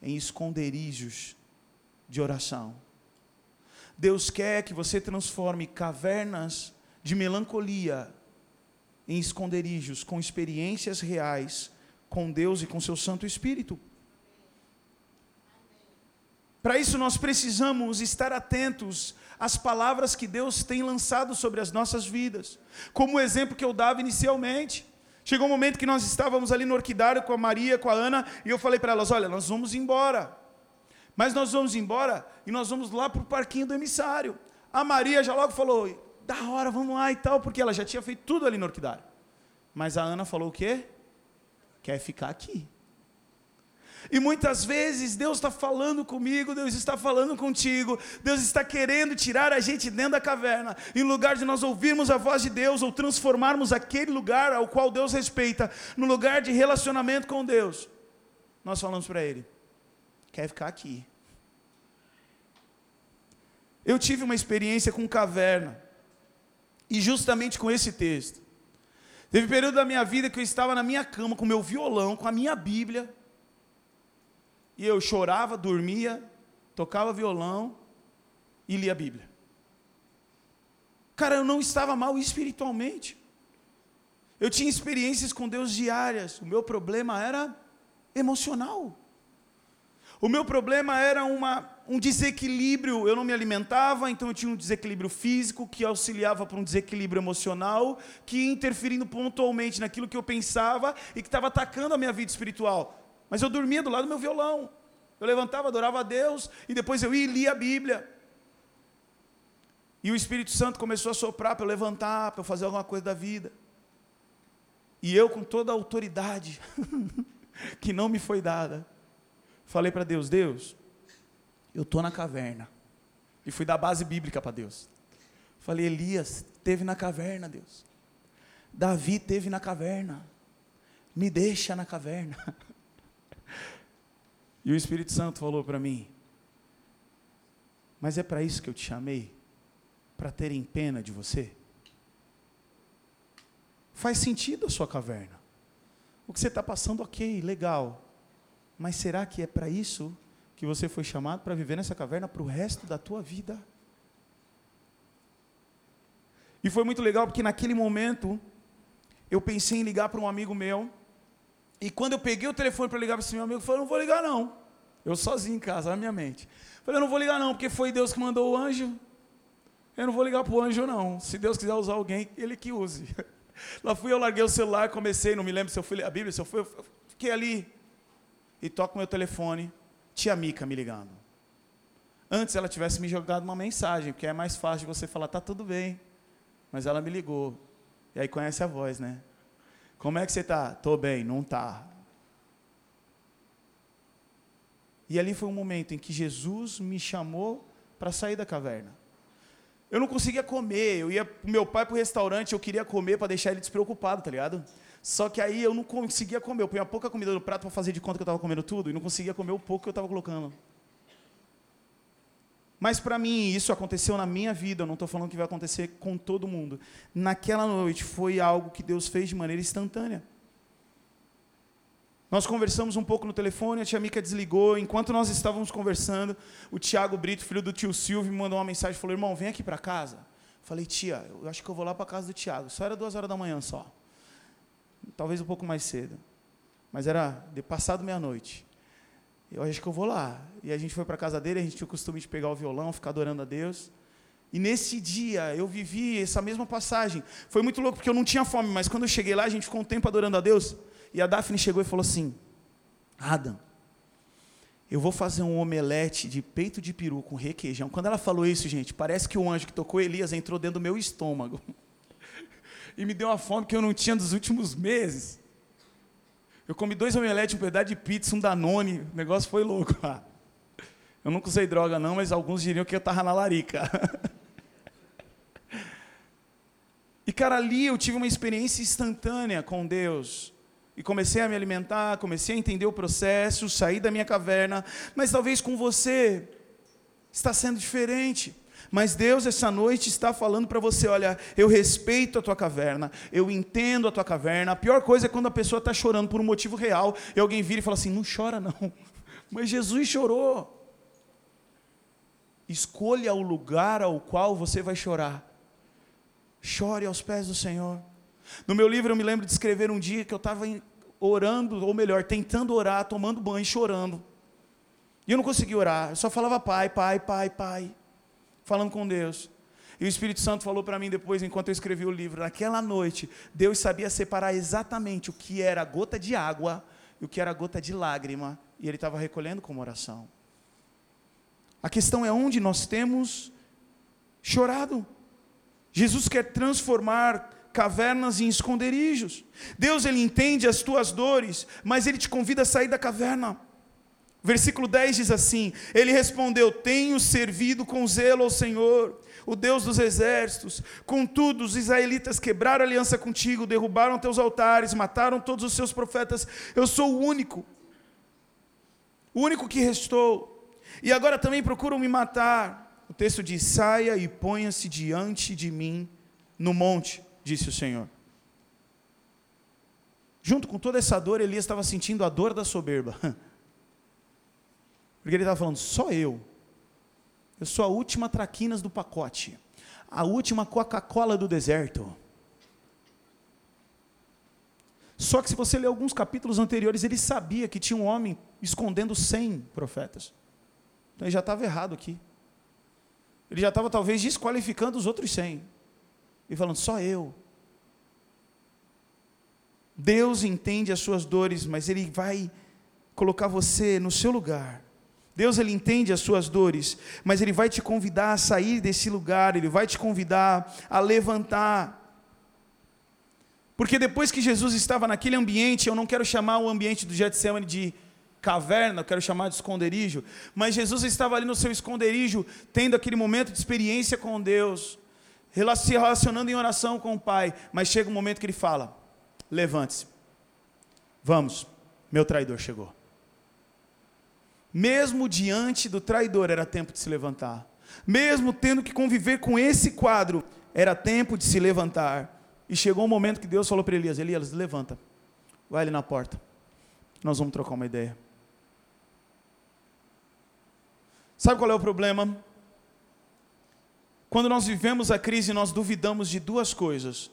em esconderijos de oração. Deus quer que você transforme cavernas de melancolia em esconderijos com experiências reais com Deus e com seu Santo Espírito. Para isso, nós precisamos estar atentos às palavras que Deus tem lançado sobre as nossas vidas. Como o exemplo que eu dava inicialmente. Chegou um momento que nós estávamos ali no orquidário com a Maria, com a Ana, e eu falei para elas: Olha, nós vamos embora. Mas nós vamos embora e nós vamos lá para o parquinho do emissário. A Maria já logo falou, da hora, vamos lá e tal, porque ela já tinha feito tudo ali no orquidário. Mas a Ana falou o quê? Quer ficar aqui. E muitas vezes Deus está falando comigo, Deus está falando contigo, Deus está querendo tirar a gente dentro da caverna, em lugar de nós ouvirmos a voz de Deus ou transformarmos aquele lugar ao qual Deus respeita, no lugar de relacionamento com Deus. Nós falamos para Ele: quer ficar aqui. Eu tive uma experiência com caverna, e justamente com esse texto. Teve um período da minha vida que eu estava na minha cama com meu violão, com a minha Bíblia, e eu chorava, dormia, tocava violão e lia a Bíblia. Cara, eu não estava mal espiritualmente. Eu tinha experiências com Deus diárias. O meu problema era emocional. O meu problema era uma, um desequilíbrio, eu não me alimentava, então eu tinha um desequilíbrio físico que auxiliava para um desequilíbrio emocional, que ia interferindo pontualmente naquilo que eu pensava e que estava atacando a minha vida espiritual. Mas eu dormia do lado do meu violão. Eu levantava, adorava a Deus e depois eu ia e lia a Bíblia. E o Espírito Santo começou a soprar para eu levantar, para eu fazer alguma coisa da vida. E eu, com toda a autoridade que não me foi dada, Falei para Deus, Deus, eu estou na caverna. E fui dar base bíblica para Deus. Falei, Elias teve na caverna, Deus. Davi teve na caverna. Me deixa na caverna. E o Espírito Santo falou para mim: Mas é para isso que eu te chamei? Para terem pena de você? Faz sentido a sua caverna. O que você está passando, ok, legal. Mas será que é para isso que você foi chamado para viver nessa caverna para o resto da tua vida? E foi muito legal porque naquele momento eu pensei em ligar para um amigo meu. E quando eu peguei o telefone para ligar para esse meu amigo, eu falei: não vou ligar não. Eu sozinho em casa, na minha mente. Falei: eu não vou ligar não, porque foi Deus que mandou o anjo. Eu não vou ligar para o anjo não. Se Deus quiser usar alguém, ele que use. Lá fui eu, larguei o celular, comecei, não me lembro se eu fui a Bíblia, se eu fui, eu fiquei ali e toco meu telefone, tia Mica me ligando. Antes ela tivesse me jogado uma mensagem, porque é mais fácil de você falar, tá tudo bem. Mas ela me ligou. E aí conhece a voz, né? Como é que você tá? Tô bem, não tá. E ali foi um momento em que Jesus me chamou para sair da caverna. Eu não conseguia comer, eu ia meu pai para o restaurante, eu queria comer para deixar ele despreocupado, tá ligado? Só que aí eu não conseguia comer. Eu punha pouca comida no prato para fazer de conta que eu estava comendo tudo e não conseguia comer o pouco que eu estava colocando. Mas para mim, isso aconteceu na minha vida, eu não estou falando que vai acontecer com todo mundo. Naquela noite foi algo que Deus fez de maneira instantânea. Nós conversamos um pouco no telefone, a tia Mica desligou. Enquanto nós estávamos conversando, o Tiago Brito, filho do tio Silvio, me mandou uma mensagem falou: Irmão, vem aqui para casa. Falei, tia, eu acho que eu vou lá para casa do Tiago. Só era duas horas da manhã só talvez um pouco mais cedo. Mas era de passado meia-noite. Eu acho que eu vou lá. E a gente foi para a casa dele, a gente tinha o costume de pegar o violão, ficar adorando a Deus. E nesse dia eu vivi essa mesma passagem. Foi muito louco porque eu não tinha fome, mas quando eu cheguei lá, a gente ficou um tempo adorando a Deus. E a Daphne chegou e falou assim: Adam, eu vou fazer um omelete de peito de peru com requeijão. Quando ela falou isso, gente, parece que o anjo que tocou Elias entrou dentro do meu estômago. e me deu uma fome que eu não tinha dos últimos meses. Eu comi dois omeletes, um pedaço de pizza, um Danone, o negócio foi louco. Eu nunca usei droga não, mas alguns diriam que eu estava na larica. e cara, ali eu tive uma experiência instantânea com Deus. E comecei a me alimentar, comecei a entender o processo, sair da minha caverna, mas talvez com você está sendo diferente. Mas Deus, essa noite, está falando para você: olha, eu respeito a tua caverna, eu entendo a tua caverna. A pior coisa é quando a pessoa está chorando por um motivo real e alguém vira e fala assim: não chora não. Mas Jesus chorou. Escolha o lugar ao qual você vai chorar. Chore aos pés do Senhor. No meu livro eu me lembro de escrever um dia que eu estava orando, ou melhor, tentando orar, tomando banho, chorando. E eu não conseguia orar, eu só falava pai, pai, pai, pai falando com Deus. E o Espírito Santo falou para mim depois, enquanto eu escrevi o livro, naquela noite, Deus sabia separar exatamente o que era gota de água e o que era gota de lágrima, e Ele estava recolhendo como oração. A questão é onde nós temos chorado. Jesus quer transformar cavernas em esconderijos. Deus ele entende as tuas dores, mas ele te convida a sair da caverna. Versículo 10 diz assim: Ele respondeu: Tenho servido com zelo ao Senhor, o Deus dos exércitos. Contudo, os israelitas quebraram aliança contigo, derrubaram teus altares, mataram todos os seus profetas. Eu sou o único, o único que restou. E agora também procuram me matar. O texto diz: Saia e ponha-se diante de mim no monte, disse o Senhor. Junto com toda essa dor, Elias estava sentindo a dor da soberba. Porque ele estava falando, só eu. Eu sou a última traquinas do pacote. A última Coca-Cola do deserto. Só que se você ler alguns capítulos anteriores, ele sabia que tinha um homem escondendo 100 profetas. Então ele já estava errado aqui. Ele já estava talvez desqualificando os outros 100. E falando, só eu. Deus entende as suas dores, mas Ele vai colocar você no seu lugar Deus ele entende as suas dores, mas ele vai te convidar a sair desse lugar, ele vai te convidar a levantar. Porque depois que Jesus estava naquele ambiente, eu não quero chamar o ambiente do Getsemane de caverna, eu quero chamar de esconderijo, mas Jesus estava ali no seu esconderijo, tendo aquele momento de experiência com Deus, se relacionando em oração com o Pai, mas chega um momento que ele fala: levante-se, vamos, meu traidor chegou. Mesmo diante do traidor, era tempo de se levantar. Mesmo tendo que conviver com esse quadro, era tempo de se levantar. E chegou um momento que Deus falou para Elias: Elias, levanta, vai ali na porta, nós vamos trocar uma ideia. Sabe qual é o problema? Quando nós vivemos a crise, nós duvidamos de duas coisas.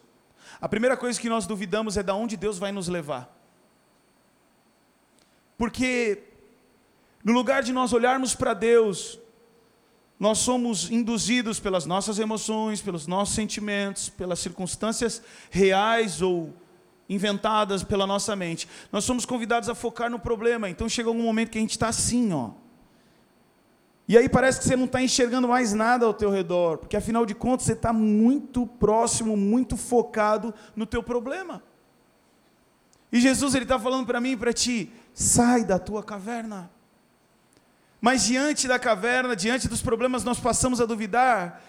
A primeira coisa que nós duvidamos é da onde Deus vai nos levar. Porque no lugar de nós olharmos para Deus, nós somos induzidos pelas nossas emoções, pelos nossos sentimentos, pelas circunstâncias reais ou inventadas pela nossa mente. Nós somos convidados a focar no problema. Então chega algum momento que a gente está assim, ó. E aí parece que você não está enxergando mais nada ao teu redor, porque afinal de contas você está muito próximo, muito focado no teu problema. E Jesus ele está falando para mim e para ti: sai da tua caverna. Mas diante da caverna, diante dos problemas, nós passamos a duvidar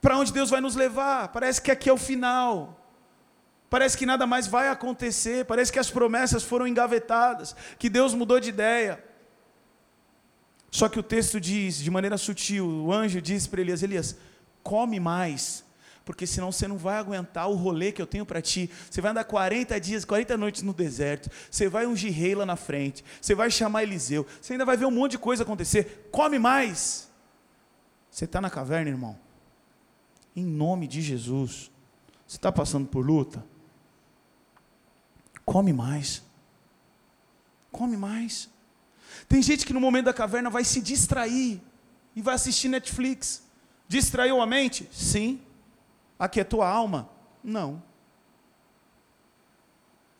para onde Deus vai nos levar. Parece que aqui é o final. Parece que nada mais vai acontecer. Parece que as promessas foram engavetadas, que Deus mudou de ideia. Só que o texto diz, de maneira sutil, o anjo diz para Elias: Elias, come mais porque senão você não vai aguentar o rolê que eu tenho para ti. Você vai andar 40 dias, 40 noites no deserto, você vai ungir rei lá na frente, você vai chamar Eliseu, você ainda vai ver um monte de coisa acontecer. Come mais. Você está na caverna, irmão? Em nome de Jesus. Você está passando por luta? Come mais. Come mais. Tem gente que no momento da caverna vai se distrair e vai assistir Netflix. Distraiu a mente? Sim. Aquietou a alma? Não.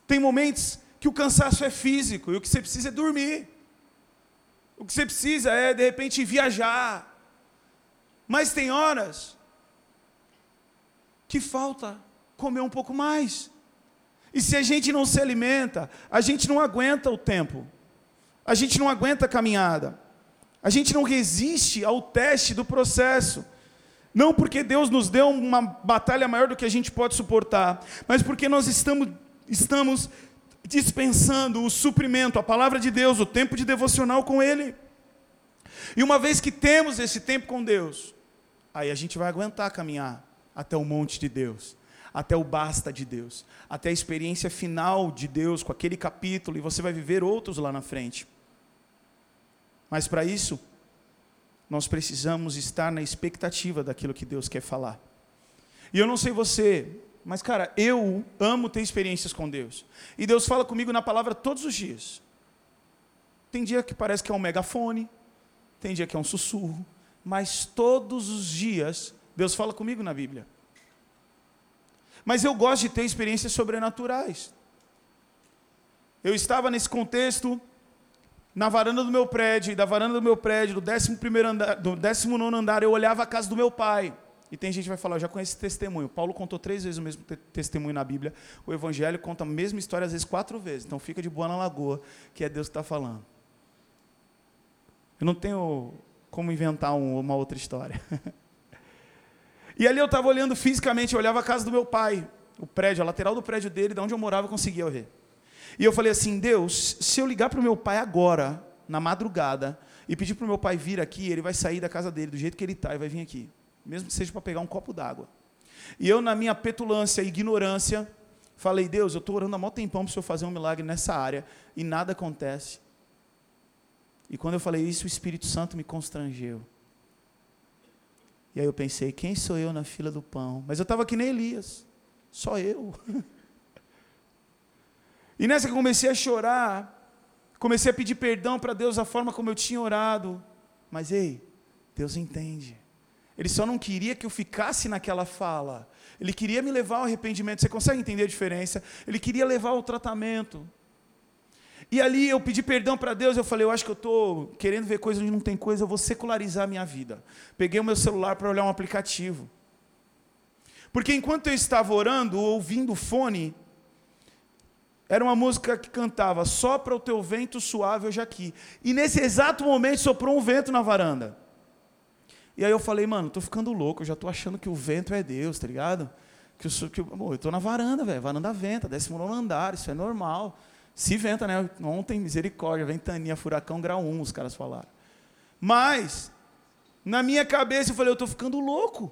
Tem momentos que o cansaço é físico e o que você precisa é dormir. O que você precisa é, de repente, viajar. Mas tem horas que falta comer um pouco mais. E se a gente não se alimenta, a gente não aguenta o tempo. A gente não aguenta a caminhada. A gente não resiste ao teste do processo. Não porque Deus nos deu uma batalha maior do que a gente pode suportar, mas porque nós estamos, estamos dispensando o suprimento, a palavra de Deus, o tempo de devocional com Ele. E uma vez que temos esse tempo com Deus, aí a gente vai aguentar caminhar até o monte de Deus, até o basta de Deus, até a experiência final de Deus com aquele capítulo, e você vai viver outros lá na frente. Mas para isso, nós precisamos estar na expectativa daquilo que Deus quer falar. E eu não sei você, mas cara, eu amo ter experiências com Deus. E Deus fala comigo na palavra todos os dias. Tem dia que parece que é um megafone, tem dia que é um sussurro, mas todos os dias Deus fala comigo na Bíblia. Mas eu gosto de ter experiências sobrenaturais. Eu estava nesse contexto na varanda do meu prédio, da varanda do meu prédio, do 11 andar, do 19 andar, eu olhava a casa do meu pai. E tem gente que vai falar, eu já conheço esse testemunho. Paulo contou três vezes o mesmo te testemunho na Bíblia. O Evangelho conta a mesma história, às vezes quatro vezes. Então fica de boa na lagoa, que é Deus que está falando. Eu não tenho como inventar um, uma outra história. e ali eu estava olhando fisicamente, eu olhava a casa do meu pai, o prédio, a lateral do prédio dele, de onde eu morava, eu conseguia ver. E eu falei assim: Deus, se eu ligar para o meu pai agora, na madrugada, e pedir para o meu pai vir aqui, ele vai sair da casa dele do jeito que ele está e vai vir aqui mesmo que seja para pegar um copo d'água. E eu, na minha petulância e ignorância, falei: Deus, eu estou orando há mó tempão para o Senhor fazer um milagre nessa área e nada acontece. E quando eu falei isso, o Espírito Santo me constrangeu. E aí eu pensei: quem sou eu na fila do pão? Mas eu estava que nem Elias, só eu. e nessa que eu comecei a chorar, comecei a pedir perdão para Deus a forma como eu tinha orado. Mas ei, Deus entende. Ele só não queria que eu ficasse naquela fala. Ele queria me levar ao arrependimento. Você consegue entender a diferença? Ele queria levar ao tratamento. E ali eu pedi perdão para Deus, eu falei, eu acho que eu estou querendo ver coisa onde não tem coisa, eu vou secularizar a minha vida. Peguei o meu celular para olhar um aplicativo. Porque enquanto eu estava orando, ouvindo o fone, era uma música que cantava, sopra o teu vento suave hoje aqui. E nesse exato momento soprou um vento na varanda. E aí eu falei, mano, tô ficando louco, eu já tô achando que o vento é Deus, tá ligado? Que eu, que, eu tô na varanda, velho, varanda venta, décimo nono andar, isso é normal. Se venta, né? Ontem, misericórdia, ventania, furacão, grau 1, os caras falaram. Mas, na minha cabeça, eu falei, eu tô ficando louco.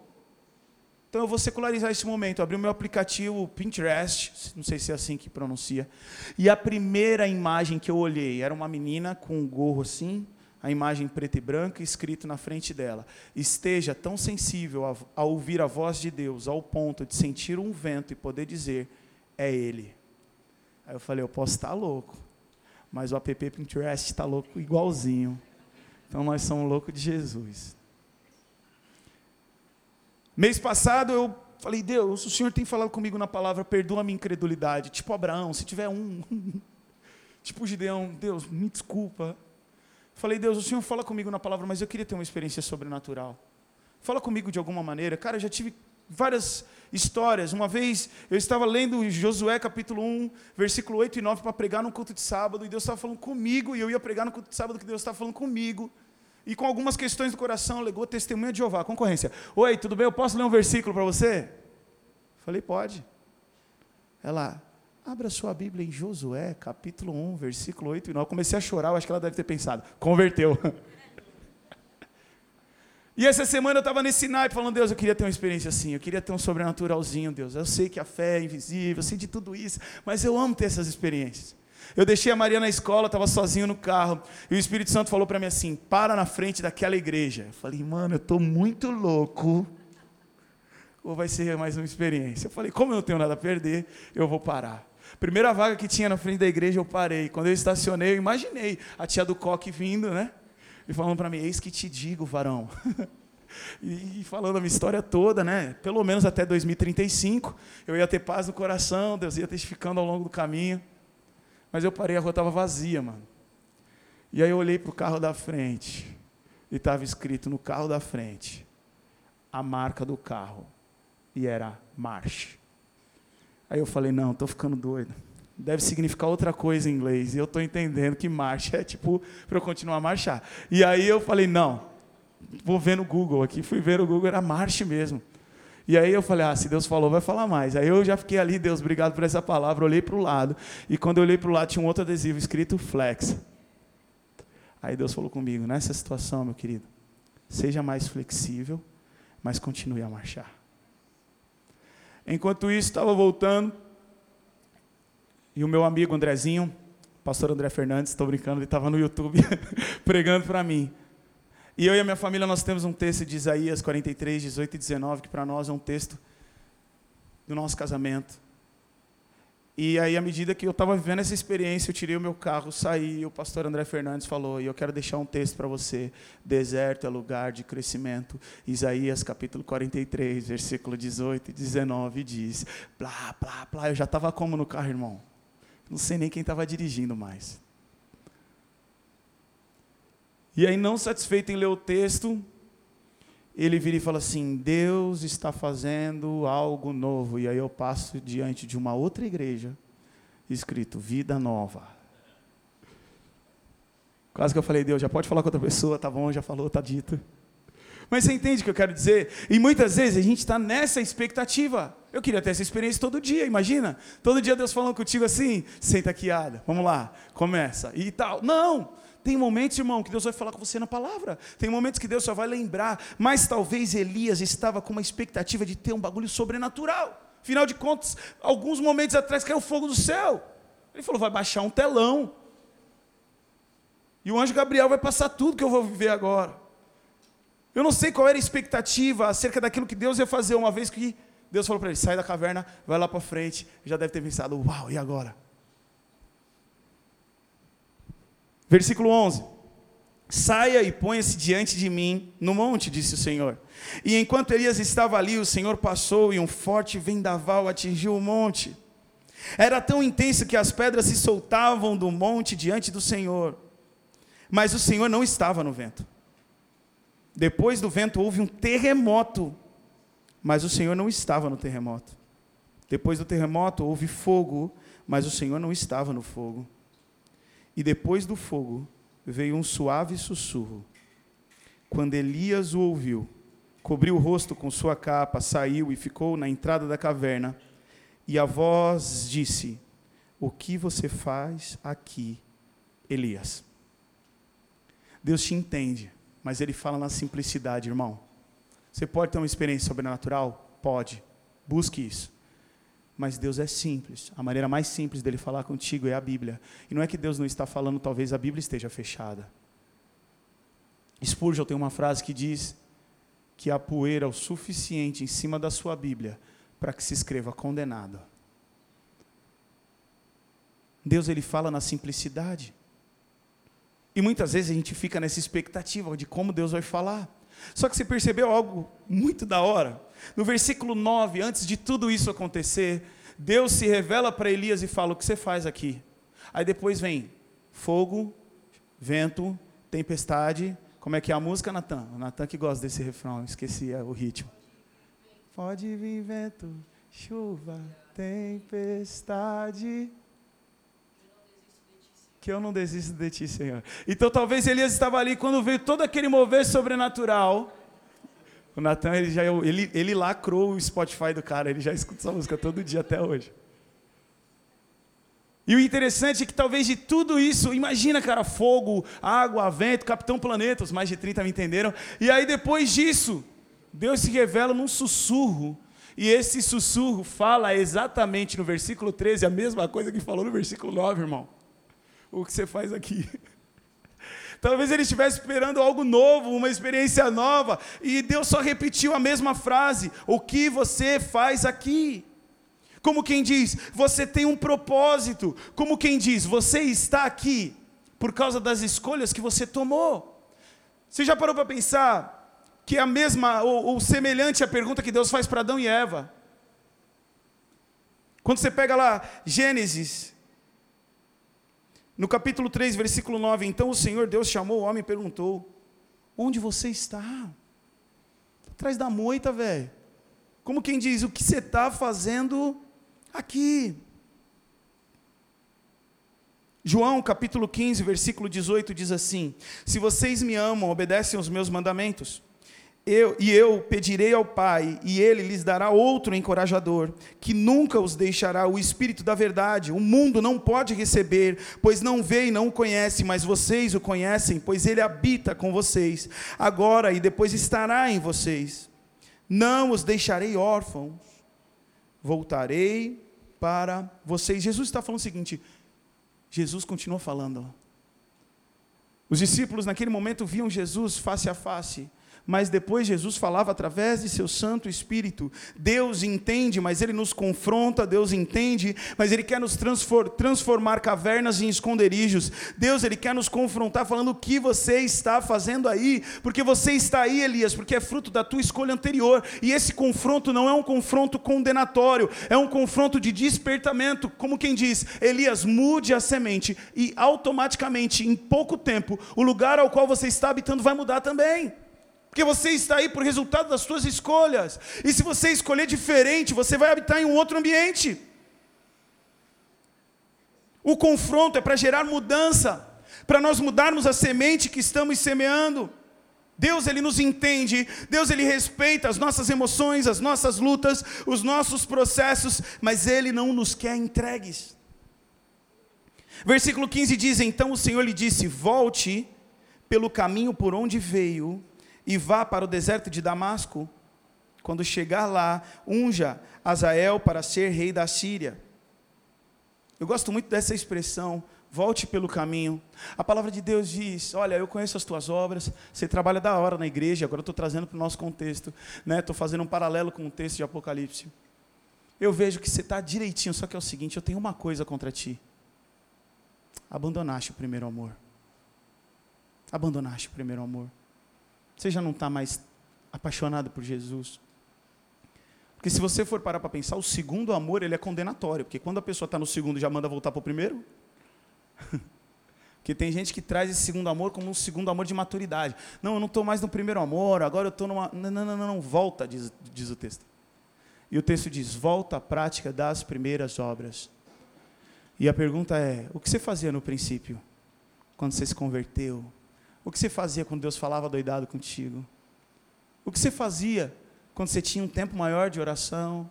Então eu vou secularizar esse momento. abri o meu aplicativo Pinterest, não sei se é assim que pronuncia. E a primeira imagem que eu olhei era uma menina com um gorro assim, a imagem preta e branca escrito na frente dela. Esteja tão sensível a, a, ouvir a voz de Deus ao ponto de sentir um vento e poder dizer: é Ele. Aí eu falei: eu posso estar louco, mas o app Pinterest está louco igualzinho. Então nós somos loucos de Jesus. Mês passado eu falei: Deus, o Senhor tem falado comigo na palavra, perdoa a minha incredulidade. Tipo Abraão, se tiver um. tipo Gideão, Deus, me desculpa Falei, Deus, o Senhor fala comigo na palavra, mas eu queria ter uma experiência sobrenatural. Fala comigo de alguma maneira. Cara, eu já tive várias histórias. Uma vez eu estava lendo Josué capítulo 1, versículo 8 e 9 para pregar no culto de sábado, e Deus estava falando comigo, e eu ia pregar no culto de sábado que Deus estava falando comigo. E com algumas questões do coração, legou testemunha de Jeová, concorrência. Oi, tudo bem? Eu posso ler um versículo para você? Falei, pode. Ela, Abra sua Bíblia em Josué, capítulo 1, versículo 8 e 9. Eu comecei a chorar, eu acho que ela deve ter pensado, converteu. E essa semana eu estava nesse naipe falando, Deus, eu queria ter uma experiência assim, eu queria ter um sobrenaturalzinho, Deus. Eu sei que a fé é invisível, eu sei de tudo isso, mas eu amo ter essas experiências. Eu deixei a Maria na escola, estava sozinho no carro, e o Espírito Santo falou para mim assim: para na frente daquela igreja. Eu falei, mano, eu estou muito louco, ou vai ser mais uma experiência? Eu falei, como eu não tenho nada a perder, eu vou parar. Primeira vaga que tinha na frente da igreja, eu parei. Quando eu estacionei, eu imaginei a tia do coque vindo, né? E falando para mim: Eis que te digo, varão. e falando a minha história toda, né? Pelo menos até 2035, eu ia ter paz no coração, Deus ia testificando ao longo do caminho. Mas eu parei, a rua estava vazia, mano. E aí eu olhei para o carro da frente e estava escrito no carro da frente a marca do carro e era marche. Aí eu falei, não, estou ficando doido. Deve significar outra coisa em inglês. E eu estou entendendo que marcha é tipo para eu continuar a marchar. E aí eu falei, não, vou ver no Google aqui. Fui ver o Google, era marche mesmo. E aí eu falei, ah, se Deus falou, vai falar mais. Aí eu já fiquei ali, Deus, obrigado por essa palavra. Olhei para o lado. E quando eu olhei para o lado, tinha um outro adesivo escrito flex. Aí Deus falou comigo, nessa situação, meu querido, seja mais flexível, mas continue a marchar. Enquanto isso, estava voltando, e o meu amigo Andrezinho, pastor André Fernandes, estou brincando, ele estava no YouTube pregando para mim. E eu e a minha família, nós temos um texto de Isaías 43, 18 e 19, que para nós é um texto do nosso casamento. E aí, à medida que eu estava vivendo essa experiência, eu tirei o meu carro, saí, e o pastor André Fernandes falou, e eu quero deixar um texto para você. Deserto é lugar de crescimento. Isaías capítulo 43, versículo 18 e 19 diz, blá, blá, blá. Eu já estava como no carro, irmão? Não sei nem quem estava dirigindo mais. E aí, não satisfeito em ler o texto, ele vira e fala assim: Deus está fazendo algo novo. E aí eu passo diante de uma outra igreja, escrito Vida Nova. Quase que eu falei, Deus, já pode falar com outra pessoa, tá bom, já falou, tá dito. Mas você entende o que eu quero dizer? E muitas vezes a gente está nessa expectativa. Eu queria ter essa experiência todo dia, imagina? Todo dia Deus falando contigo assim, senta aqui, Ada, vamos lá, começa, e tal. Não! Tem momentos, irmão, que Deus vai falar com você na palavra. Tem momentos que Deus só vai lembrar. Mas talvez Elias estava com uma expectativa de ter um bagulho sobrenatural. Afinal de contas, alguns momentos atrás caiu fogo do céu. Ele falou: vai baixar um telão. E o anjo Gabriel vai passar tudo que eu vou viver agora. Eu não sei qual era a expectativa acerca daquilo que Deus ia fazer, uma vez que Deus falou para ele: sai da caverna, vai lá para frente. Já deve ter pensado: uau, e agora? Versículo 11: Saia e ponha-se diante de mim no monte, disse o Senhor. E enquanto Elias estava ali, o Senhor passou e um forte vendaval atingiu o monte. Era tão intenso que as pedras se soltavam do monte diante do Senhor. Mas o Senhor não estava no vento. Depois do vento houve um terremoto, mas o Senhor não estava no terremoto. Depois do terremoto houve fogo, mas o Senhor não estava no fogo. E depois do fogo veio um suave sussurro. Quando Elias o ouviu, cobriu o rosto com sua capa, saiu e ficou na entrada da caverna. E a voz disse: O que você faz aqui, Elias? Deus te entende mas ele fala na simplicidade, irmão. Você pode ter uma experiência sobrenatural? Pode. Busque isso. Mas Deus é simples. A maneira mais simples dele falar contigo é a Bíblia. E não é que Deus não está falando, talvez a Bíblia esteja fechada. Spurgeon tem uma frase que diz que há poeira o suficiente em cima da sua Bíblia para que se escreva condenado. Deus ele fala na simplicidade. E muitas vezes a gente fica nessa expectativa de como Deus vai falar. Só que você percebeu algo muito da hora? No versículo 9, antes de tudo isso acontecer, Deus se revela para Elias e fala: O que você faz aqui? Aí depois vem fogo, vento, tempestade. Como é que é a música, Natan? O Natan que gosta desse refrão, esqueci o ritmo. Pode vir vento, chuva, tempestade que eu não desisto de ti, Senhor. Então talvez Elias estava ali quando veio todo aquele mover sobrenatural. O Natan, ele já ele, ele lacrou o Spotify do cara, ele já escuta essa música todo dia até hoje. E o interessante é que talvez de tudo isso, imagina, cara, fogo, água, vento, Capitão Planeta, os mais de 30 me entenderam. E aí depois disso, Deus se revela num sussurro. E esse sussurro fala exatamente no versículo 13 a mesma coisa que falou no versículo 9, irmão o que você faz aqui. Talvez ele estivesse esperando algo novo, uma experiência nova, e Deus só repetiu a mesma frase: O que você faz aqui? Como quem diz, você tem um propósito. Como quem diz, você está aqui por causa das escolhas que você tomou. Você já parou para pensar que é a mesma ou, ou semelhante à pergunta que Deus faz para Adão e Eva? Quando você pega lá Gênesis no capítulo 3, versículo 9, então o Senhor Deus chamou o homem e perguntou: Onde você está? Atrás da moita, velho. Como quem diz, o que você está fazendo aqui? João capítulo 15, versículo 18 diz assim: Se vocês me amam, obedecem aos meus mandamentos. Eu, e eu pedirei ao Pai, e ele lhes dará outro encorajador, que nunca os deixará o Espírito da Verdade. O mundo não pode receber, pois não vê e não o conhece, mas vocês o conhecem, pois ele habita com vocês, agora e depois estará em vocês. Não os deixarei órfãos, voltarei para vocês. Jesus está falando o seguinte: Jesus continua falando. Os discípulos naquele momento viam Jesus face a face mas depois Jesus falava através de seu Santo Espírito. Deus entende, mas Ele nos confronta, Deus entende, mas Ele quer nos transformar cavernas em esconderijos. Deus, Ele quer nos confrontar, falando o que você está fazendo aí, porque você está aí, Elias, porque é fruto da tua escolha anterior, e esse confronto não é um confronto condenatório, é um confronto de despertamento, como quem diz, Elias, mude a semente, e automaticamente, em pouco tempo, o lugar ao qual você está habitando vai mudar também. Porque você está aí por resultado das suas escolhas. E se você escolher diferente, você vai habitar em um outro ambiente. O confronto é para gerar mudança, para nós mudarmos a semente que estamos semeando. Deus ele nos entende, Deus ele respeita as nossas emoções, as nossas lutas, os nossos processos, mas ele não nos quer entregues. Versículo 15 diz: Então o Senhor lhe disse: Volte pelo caminho por onde veio e vá para o deserto de Damasco. Quando chegar lá, unja Azael para ser rei da Síria. Eu gosto muito dessa expressão, volte pelo caminho. A palavra de Deus diz: Olha, eu conheço as tuas obras, você trabalha da hora na igreja, agora eu estou trazendo para o nosso contexto, né? estou fazendo um paralelo com o texto de Apocalipse. Eu vejo que você está direitinho, só que é o seguinte: eu tenho uma coisa contra ti. Abandonaste o primeiro amor. Abandonaste o primeiro amor. Você já não está mais apaixonado por Jesus? Porque se você for parar para pensar, o segundo amor ele é condenatório. Porque quando a pessoa está no segundo já manda voltar para o primeiro. Porque tem gente que traz esse segundo amor como um segundo amor de maturidade. Não, eu não estou mais no primeiro amor, agora eu estou numa. Não, não, não, não, volta, diz, diz o texto. E o texto diz: volta à prática das primeiras obras. E a pergunta é: o que você fazia no princípio? Quando você se converteu? O que você fazia quando Deus falava doidado contigo? O que você fazia quando você tinha um tempo maior de oração?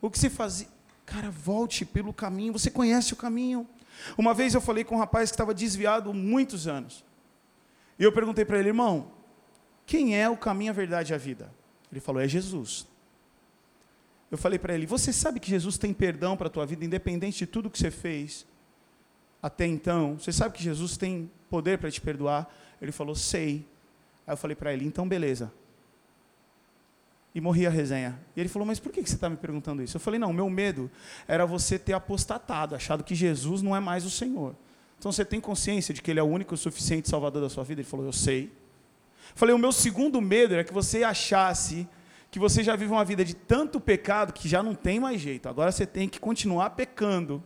O que você fazia? Cara, volte pelo caminho, você conhece o caminho. Uma vez eu falei com um rapaz que estava desviado muitos anos. E eu perguntei para ele, irmão, quem é o caminho, a verdade e a vida? Ele falou, é Jesus. Eu falei para ele, você sabe que Jesus tem perdão para a tua vida, independente de tudo que você fez até então? Você sabe que Jesus tem poder para te perdoar? Ele falou, sei. Aí eu falei para ele, então beleza. E morri a resenha. E ele falou, mas por que você está me perguntando isso? Eu falei, não, meu medo era você ter apostatado, achado que Jesus não é mais o Senhor. Então você tem consciência de que Ele é o único e suficiente Salvador da sua vida? Ele falou, eu sei. Falei, o meu segundo medo era que você achasse que você já vive uma vida de tanto pecado que já não tem mais jeito. Agora você tem que continuar pecando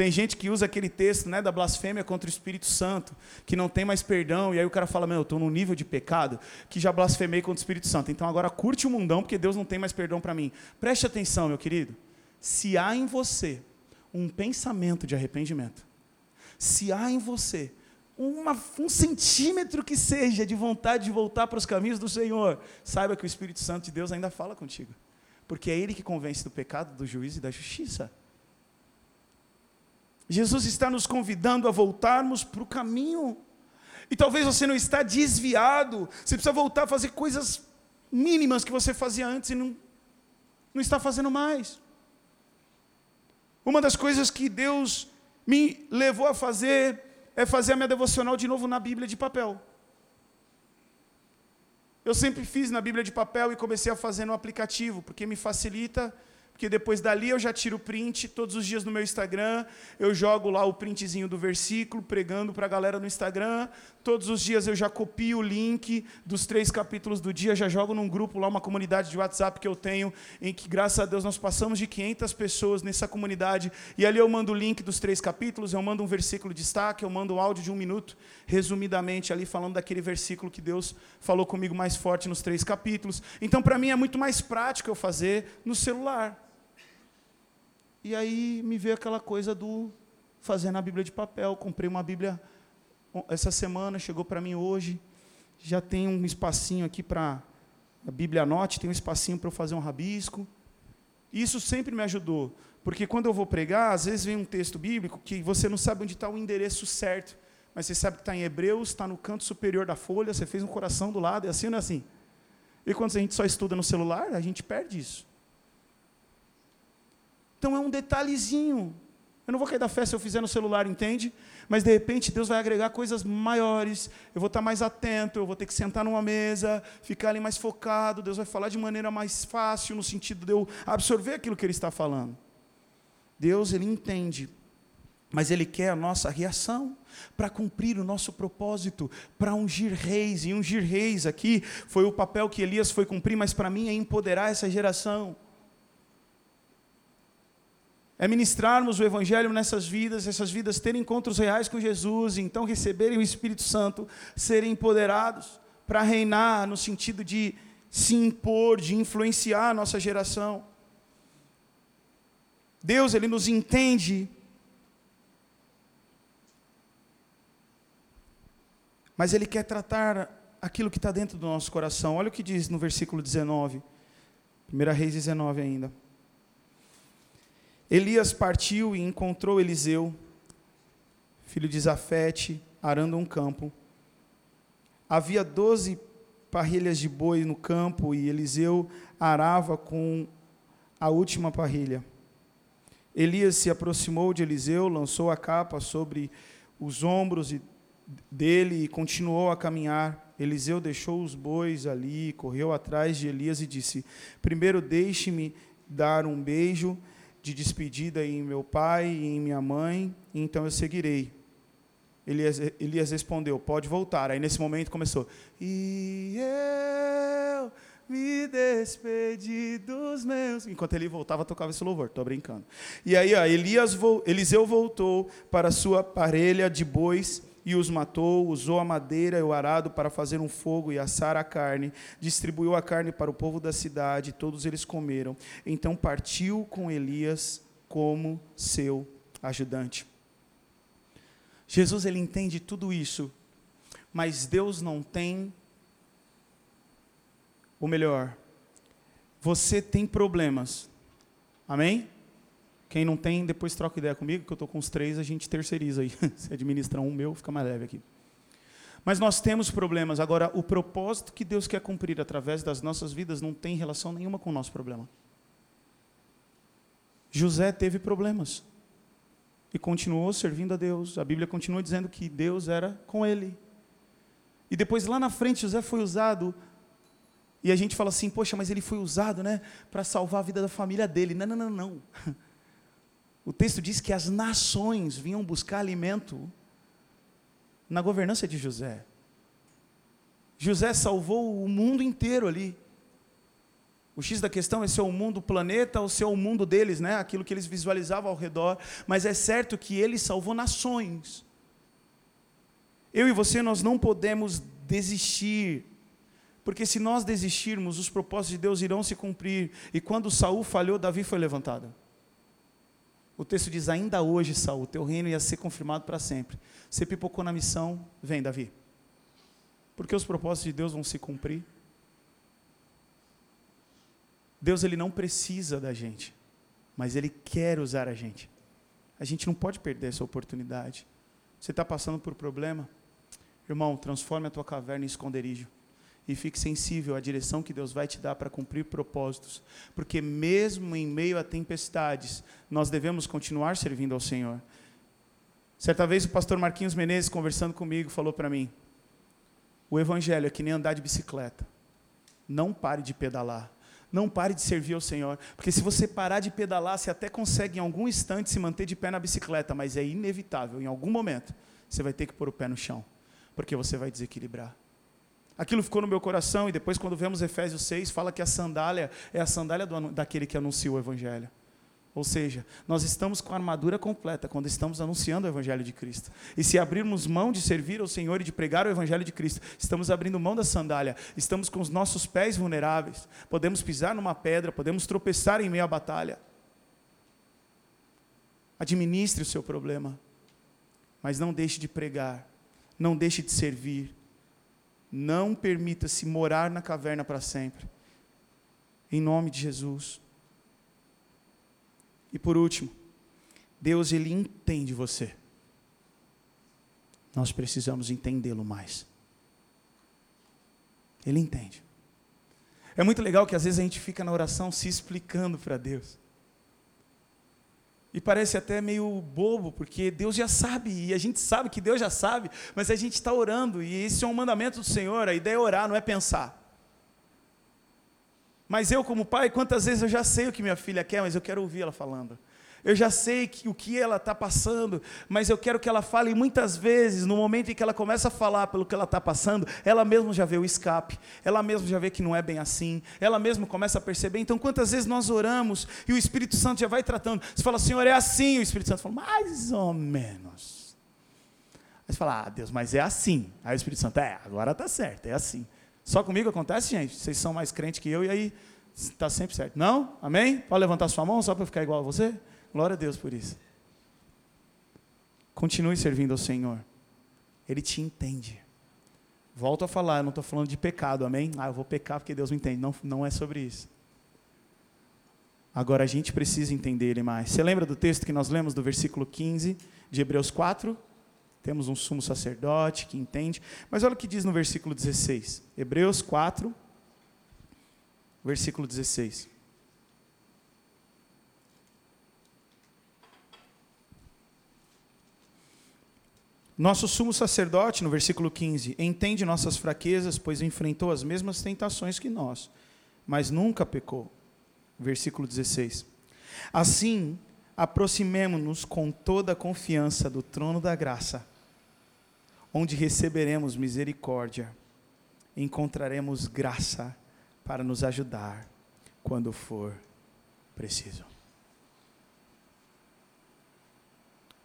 tem gente que usa aquele texto né, da blasfêmia contra o Espírito Santo, que não tem mais perdão, e aí o cara fala: Meu, eu estou num nível de pecado que já blasfemei contra o Espírito Santo, então agora curte o mundão, porque Deus não tem mais perdão para mim. Preste atenção, meu querido. Se há em você um pensamento de arrependimento, se há em você uma, um centímetro que seja de vontade de voltar para os caminhos do Senhor, saiba que o Espírito Santo de Deus ainda fala contigo, porque é Ele que convence do pecado, do juízo e da justiça. Jesus está nos convidando a voltarmos para o caminho. E talvez você não está desviado, você precisa voltar a fazer coisas mínimas que você fazia antes e não, não está fazendo mais. Uma das coisas que Deus me levou a fazer é fazer a minha devocional de novo na Bíblia de papel. Eu sempre fiz na Bíblia de papel e comecei a fazer no aplicativo, porque me facilita porque depois dali eu já tiro o print, todos os dias no meu Instagram, eu jogo lá o printzinho do versículo, pregando para a galera no Instagram, todos os dias eu já copio o link dos três capítulos do dia, já jogo num grupo lá, uma comunidade de WhatsApp que eu tenho, em que, graças a Deus, nós passamos de 500 pessoas nessa comunidade, e ali eu mando o link dos três capítulos, eu mando um versículo de destaque, eu mando um áudio de um minuto, resumidamente ali, falando daquele versículo que Deus falou comigo mais forte nos três capítulos. Então, para mim, é muito mais prático eu fazer no celular. E aí me veio aquela coisa do fazer na Bíblia de papel. Comprei uma Bíblia essa semana, chegou para mim hoje. Já tem um espacinho aqui para a Bíblia Note, tem um espacinho para eu fazer um rabisco. Isso sempre me ajudou, porque quando eu vou pregar, às vezes vem um texto bíblico que você não sabe onde está o endereço certo, mas você sabe que está em Hebreus, está no canto superior da folha, você fez um coração do lado, é assim ou não é assim? E quando a gente só estuda no celular, a gente perde isso. Então é um detalhezinho Eu não vou cair da fé se eu fizer no celular, entende? Mas de repente Deus vai agregar coisas maiores, eu vou estar mais atento, eu vou ter que sentar numa mesa, ficar ali mais focado, Deus vai falar de maneira mais fácil, no sentido de eu absorver aquilo que Ele está falando. Deus, Ele entende, mas Ele quer a nossa reação para cumprir o nosso propósito, para ungir reis. E ungir reis aqui foi o papel que Elias foi cumprir, mas para mim é empoderar essa geração. É ministrarmos o Evangelho nessas vidas, essas vidas terem encontros reais com Jesus, e então receberem o Espírito Santo, serem empoderados para reinar no sentido de se impor, de influenciar a nossa geração. Deus, Ele nos entende. Mas Ele quer tratar aquilo que está dentro do nosso coração. Olha o que diz no versículo 19. 1 Reis 19 ainda. Elias partiu e encontrou Eliseu, filho de Zafete, arando um campo. Havia doze parrilhas de boi no campo e Eliseu arava com a última parrilha. Elias se aproximou de Eliseu, lançou a capa sobre os ombros dele e continuou a caminhar. Eliseu deixou os bois ali, correu atrás de Elias e disse: Primeiro deixe-me dar um beijo de despedida em meu pai e em minha mãe, então eu seguirei. Elias, Elias respondeu: Pode voltar. Aí nesse momento começou: E eu me despedi dos meus. Enquanto ele voltava, tocava esse louvor, estou brincando. E aí, ó, Elias, Eliseu voltou para sua parelha de bois e os matou, usou a madeira e o arado para fazer um fogo e assar a carne, distribuiu a carne para o povo da cidade, todos eles comeram. Então partiu com Elias como seu ajudante. Jesus ele entende tudo isso, mas Deus não tem o melhor. Você tem problemas. Amém? Quem não tem, depois troca ideia comigo, que eu estou com os três, a gente terceiriza aí. Se administra um meu, fica mais leve aqui. Mas nós temos problemas. Agora, o propósito que Deus quer cumprir através das nossas vidas não tem relação nenhuma com o nosso problema. José teve problemas e continuou servindo a Deus. A Bíblia continua dizendo que Deus era com ele. E depois lá na frente José foi usado e a gente fala assim: "Poxa, mas ele foi usado, né, para salvar a vida da família dele". Não, não, não, não. O texto diz que as nações vinham buscar alimento na governança de José. José salvou o mundo inteiro ali. O X da questão é se é o mundo planeta ou se é o mundo deles, né? aquilo que eles visualizavam ao redor. Mas é certo que ele salvou nações. Eu e você, nós não podemos desistir. Porque se nós desistirmos, os propósitos de Deus irão se cumprir. E quando Saul falhou, Davi foi levantado. O texto diz: Ainda hoje, Saul, teu reino ia ser confirmado para sempre. Você pipocou na missão, vem, Davi. Porque os propósitos de Deus vão se cumprir. Deus ele não precisa da gente, mas ele quer usar a gente. A gente não pode perder essa oportunidade. Você está passando por problema? Irmão, transforme a tua caverna em esconderijo e fique sensível à direção que Deus vai te dar para cumprir propósitos, porque mesmo em meio a tempestades, nós devemos continuar servindo ao Senhor. Certa vez o pastor Marquinhos Menezes, conversando comigo, falou para mim: o evangelho é que nem andar de bicicleta. Não pare de pedalar. Não pare de servir ao Senhor. Porque se você parar de pedalar, você até consegue em algum instante se manter de pé na bicicleta, mas é inevitável, em algum momento, você vai ter que pôr o pé no chão, porque você vai desequilibrar. Aquilo ficou no meu coração e depois quando vemos Efésios 6, fala que a sandália é a sandália do, daquele que anuncia o evangelho. Ou seja, nós estamos com a armadura completa quando estamos anunciando o Evangelho de Cristo. E se abrirmos mão de servir ao Senhor e de pregar o Evangelho de Cristo, estamos abrindo mão da sandália, estamos com os nossos pés vulneráveis, podemos pisar numa pedra, podemos tropeçar em meio à batalha. Administre o seu problema, mas não deixe de pregar, não deixe de servir, não permita-se morar na caverna para sempre. Em nome de Jesus. E por último, Deus ele entende você. Nós precisamos entendê-lo mais. Ele entende. É muito legal que às vezes a gente fica na oração se explicando para Deus. E parece até meio bobo, porque Deus já sabe, e a gente sabe que Deus já sabe, mas a gente está orando, e esse é um mandamento do Senhor, a ideia é orar, não é pensar. Mas eu, como pai, quantas vezes eu já sei o que minha filha quer, mas eu quero ouvir ela falando. Eu já sei que, o que ela está passando, mas eu quero que ela fale. E muitas vezes, no momento em que ela começa a falar pelo que ela está passando, ela mesma já vê o escape, ela mesma já vê que não é bem assim, ela mesma começa a perceber. Então, quantas vezes nós oramos e o Espírito Santo já vai tratando? Você fala, Senhor, é assim. O Espírito Santo fala, mais ou menos. Aí você fala, ah, Deus, mas é assim. Aí o Espírito Santo, é, agora está certo, é assim. Só comigo acontece, gente? Vocês são mais crentes que eu e aí está sempre certo. Não? Amém? Pode levantar sua mão só para ficar igual a você? Glória a Deus por isso. Continue servindo ao Senhor. Ele te entende. Volto a falar, eu não estou falando de pecado, amém? Ah, eu vou pecar porque Deus me entende. Não, não é sobre isso. Agora a gente precisa entender Ele mais. Você lembra do texto que nós lemos do versículo 15 de Hebreus 4? Temos um sumo sacerdote que entende. Mas olha o que diz no versículo 16. Hebreus 4, versículo 16. Nosso sumo sacerdote, no versículo 15, entende nossas fraquezas, pois enfrentou as mesmas tentações que nós, mas nunca pecou. Versículo 16. Assim, aproximemo-nos com toda a confiança do trono da graça, onde receberemos misericórdia, encontraremos graça para nos ajudar quando for preciso.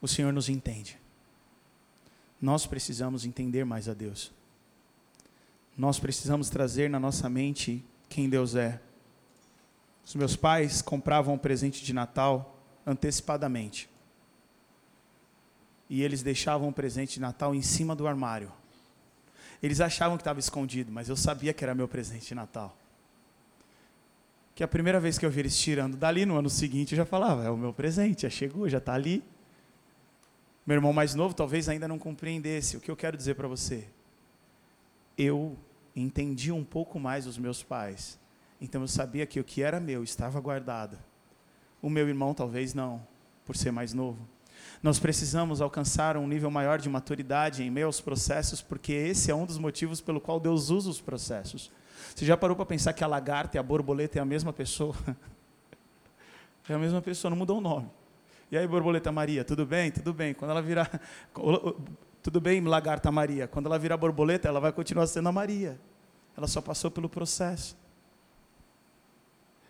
O Senhor nos entende. Nós precisamos entender mais a Deus. Nós precisamos trazer na nossa mente quem Deus é. Os meus pais compravam um presente de Natal antecipadamente. E eles deixavam o presente de Natal em cima do armário. Eles achavam que estava escondido, mas eu sabia que era meu presente de Natal. Que a primeira vez que eu vi eles tirando dali, no ano seguinte, eu já falava: é o meu presente, já chegou, já está ali. Meu irmão mais novo talvez ainda não compreendesse. O que eu quero dizer para você? Eu entendi um pouco mais os meus pais. Então eu sabia que o que era meu estava guardado. O meu irmão talvez não, por ser mais novo. Nós precisamos alcançar um nível maior de maturidade em meio aos processos, porque esse é um dos motivos pelo qual Deus usa os processos. Você já parou para pensar que a lagarta e a borboleta é a mesma pessoa? É a mesma pessoa, não mudou o nome. E aí, borboleta Maria, tudo bem? Tudo bem. Quando ela virar. Tudo bem, lagarta Maria. Quando ela virar borboleta, ela vai continuar sendo a Maria. Ela só passou pelo processo.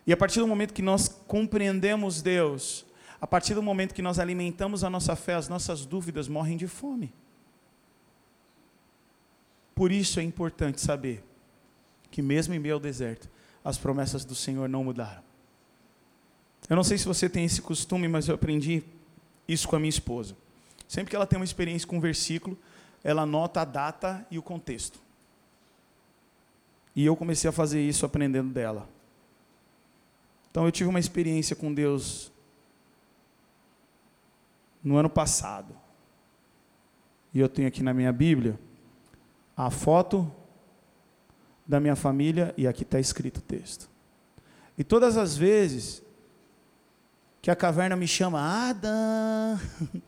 E a partir do momento que nós compreendemos Deus, a partir do momento que nós alimentamos a nossa fé, as nossas dúvidas morrem de fome. Por isso é importante saber que, mesmo em meio ao deserto, as promessas do Senhor não mudaram. Eu não sei se você tem esse costume, mas eu aprendi isso com a minha esposa. Sempre que ela tem uma experiência com um versículo, ela anota a data e o contexto. E eu comecei a fazer isso aprendendo dela. Então eu tive uma experiência com Deus no ano passado. E eu tenho aqui na minha Bíblia a foto da minha família e aqui está escrito o texto. E todas as vezes que a caverna me chama, Adam,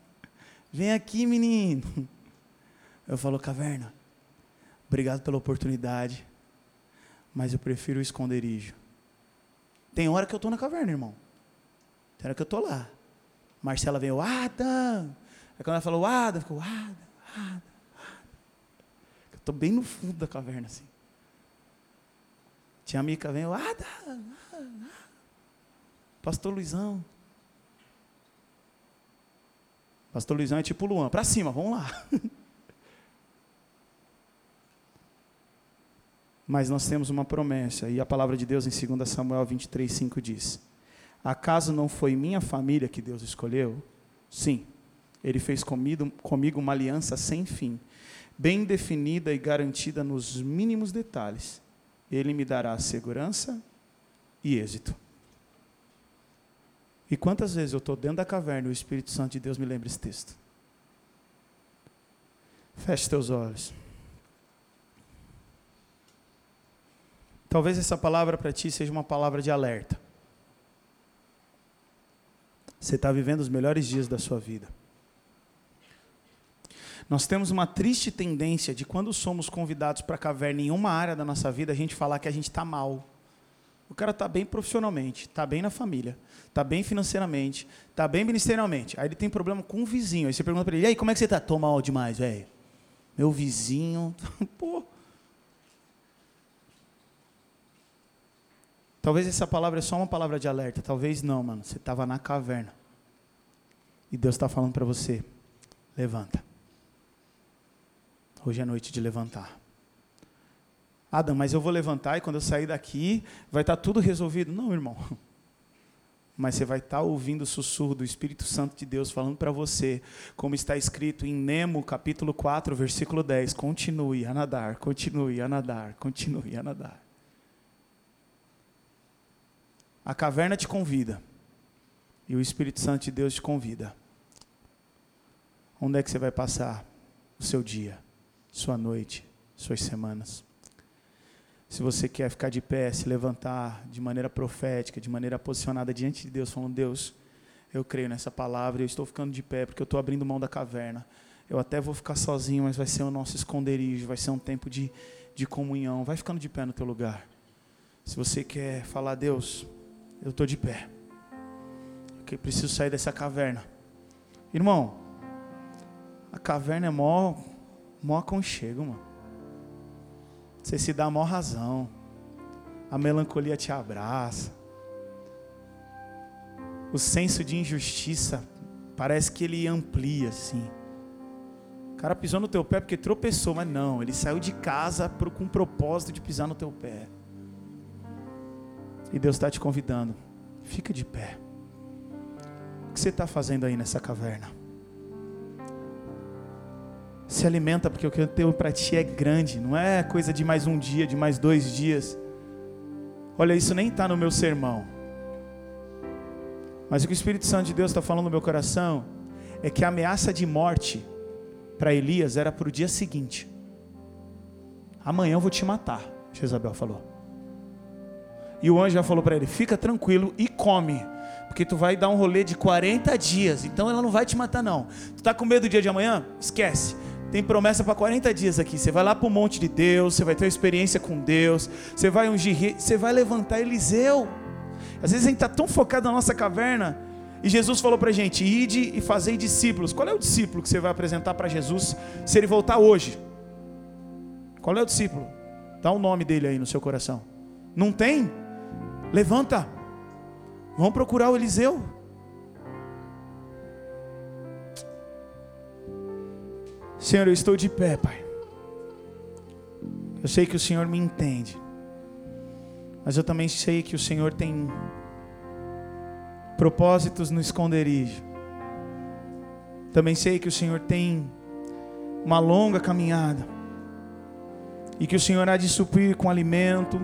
vem aqui, menino. Eu falo, caverna, obrigado pela oportunidade, mas eu prefiro o esconderijo. Tem hora que eu estou na caverna, irmão. Tem hora que eu estou lá. Marcela veio, Adam. Aí quando ela falou, Adam, ficou, Adam, Adam, Adam. Eu estou bem no fundo da caverna, assim. Tia Mica vem, Adam, Adam. Pastor Luizão, Pastor Luizão é tipo Luan, para cima, vamos lá. Mas nós temos uma promessa, e a palavra de Deus em 2 Samuel 23, 5 diz: Acaso não foi minha família que Deus escolheu? Sim, Ele fez comigo, comigo uma aliança sem fim, bem definida e garantida nos mínimos detalhes. Ele me dará segurança e êxito. E quantas vezes eu estou dentro da caverna e o Espírito Santo de Deus me lembra esse texto? Feche teus olhos. Talvez essa palavra para ti seja uma palavra de alerta. Você está vivendo os melhores dias da sua vida. Nós temos uma triste tendência de quando somos convidados para a caverna em uma área da nossa vida, a gente falar que a gente está mal. O cara está bem profissionalmente, está bem na família, está bem financeiramente, está bem ministerialmente. Aí ele tem problema com o vizinho. Aí você pergunta para ele: e aí, como é que você está? Tô mal demais, velho. Meu vizinho. Pô. Talvez essa palavra é só uma palavra de alerta. Talvez não, mano. Você estava na caverna. E Deus está falando para você: levanta. Hoje é noite de levantar. Adam, mas eu vou levantar e quando eu sair daqui vai estar tá tudo resolvido. Não, irmão. Mas você vai estar tá ouvindo o sussurro do Espírito Santo de Deus falando para você, como está escrito em Nemo, capítulo 4, versículo 10. Continue a nadar, continue a nadar, continue a nadar. A caverna te convida. E o Espírito Santo de Deus te convida. Onde é que você vai passar o seu dia, sua noite, suas semanas? Se você quer ficar de pé, se levantar de maneira profética, de maneira posicionada diante de Deus, falando: Deus, eu creio nessa palavra, eu estou ficando de pé porque eu estou abrindo mão da caverna. Eu até vou ficar sozinho, mas vai ser o nosso esconderijo, vai ser um tempo de, de comunhão. Vai ficando de pé no teu lugar. Se você quer falar, Deus, eu estou de pé. Eu preciso sair dessa caverna. Irmão, a caverna é mó, mó aconchego, mano. Você se dá a maior razão. A melancolia te abraça. O senso de injustiça parece que ele amplia assim. O cara pisou no teu pé porque tropeçou, mas não, ele saiu de casa com o propósito de pisar no teu pé. E Deus está te convidando. Fica de pé. O que você está fazendo aí nessa caverna? Se alimenta, porque o que eu tenho para ti é grande, não é coisa de mais um dia, de mais dois dias. Olha, isso nem está no meu sermão. Mas o que o Espírito Santo de Deus está falando no meu coração é que a ameaça de morte para Elias era para o dia seguinte. Amanhã eu vou te matar, Jezabel falou. E o anjo já falou para ele: fica tranquilo e come, porque tu vai dar um rolê de 40 dias, então ela não vai te matar, não. Tu está com medo do dia de amanhã? Esquece. Tem promessa para 40 dias aqui. Você vai lá para o monte de Deus, você vai ter uma experiência com Deus, você vai ungir, você vai levantar Eliseu. Às vezes a gente está tão focado na nossa caverna, e Jesus falou para a gente: ide e fazei discípulos. Qual é o discípulo que você vai apresentar para Jesus se ele voltar hoje? Qual é o discípulo? Dá o um nome dele aí no seu coração. Não tem? Levanta. Vamos procurar o Eliseu. Senhor, eu estou de pé, Pai. Eu sei que o Senhor me entende. Mas eu também sei que o Senhor tem propósitos no esconderijo. Também sei que o Senhor tem uma longa caminhada. E que o Senhor há de suprir com alimento,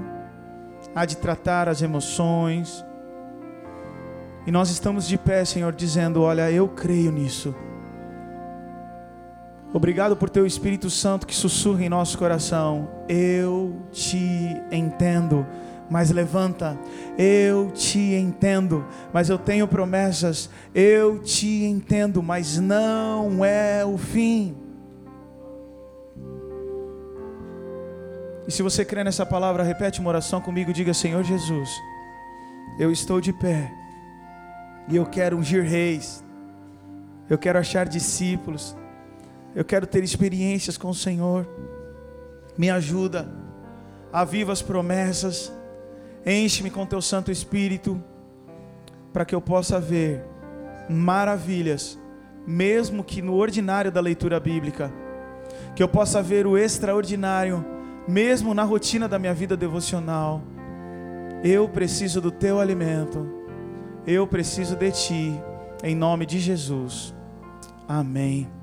há de tratar as emoções. E nós estamos de pé, Senhor, dizendo: Olha, eu creio nisso. Obrigado por teu Espírito Santo que sussurra em nosso coração. Eu te entendo, mas levanta. Eu te entendo, mas eu tenho promessas. Eu te entendo, mas não é o fim. E se você crê nessa palavra, repete uma oração comigo, diga: Senhor Jesus, eu estou de pé. E eu quero ungir reis. Eu quero achar discípulos. Eu quero ter experiências com o Senhor. Me ajuda. Aviva as promessas. Enche-me com teu Santo Espírito. Para que eu possa ver maravilhas, mesmo que no ordinário da leitura bíblica. Que eu possa ver o extraordinário, mesmo na rotina da minha vida devocional. Eu preciso do teu alimento. Eu preciso de ti. Em nome de Jesus. Amém.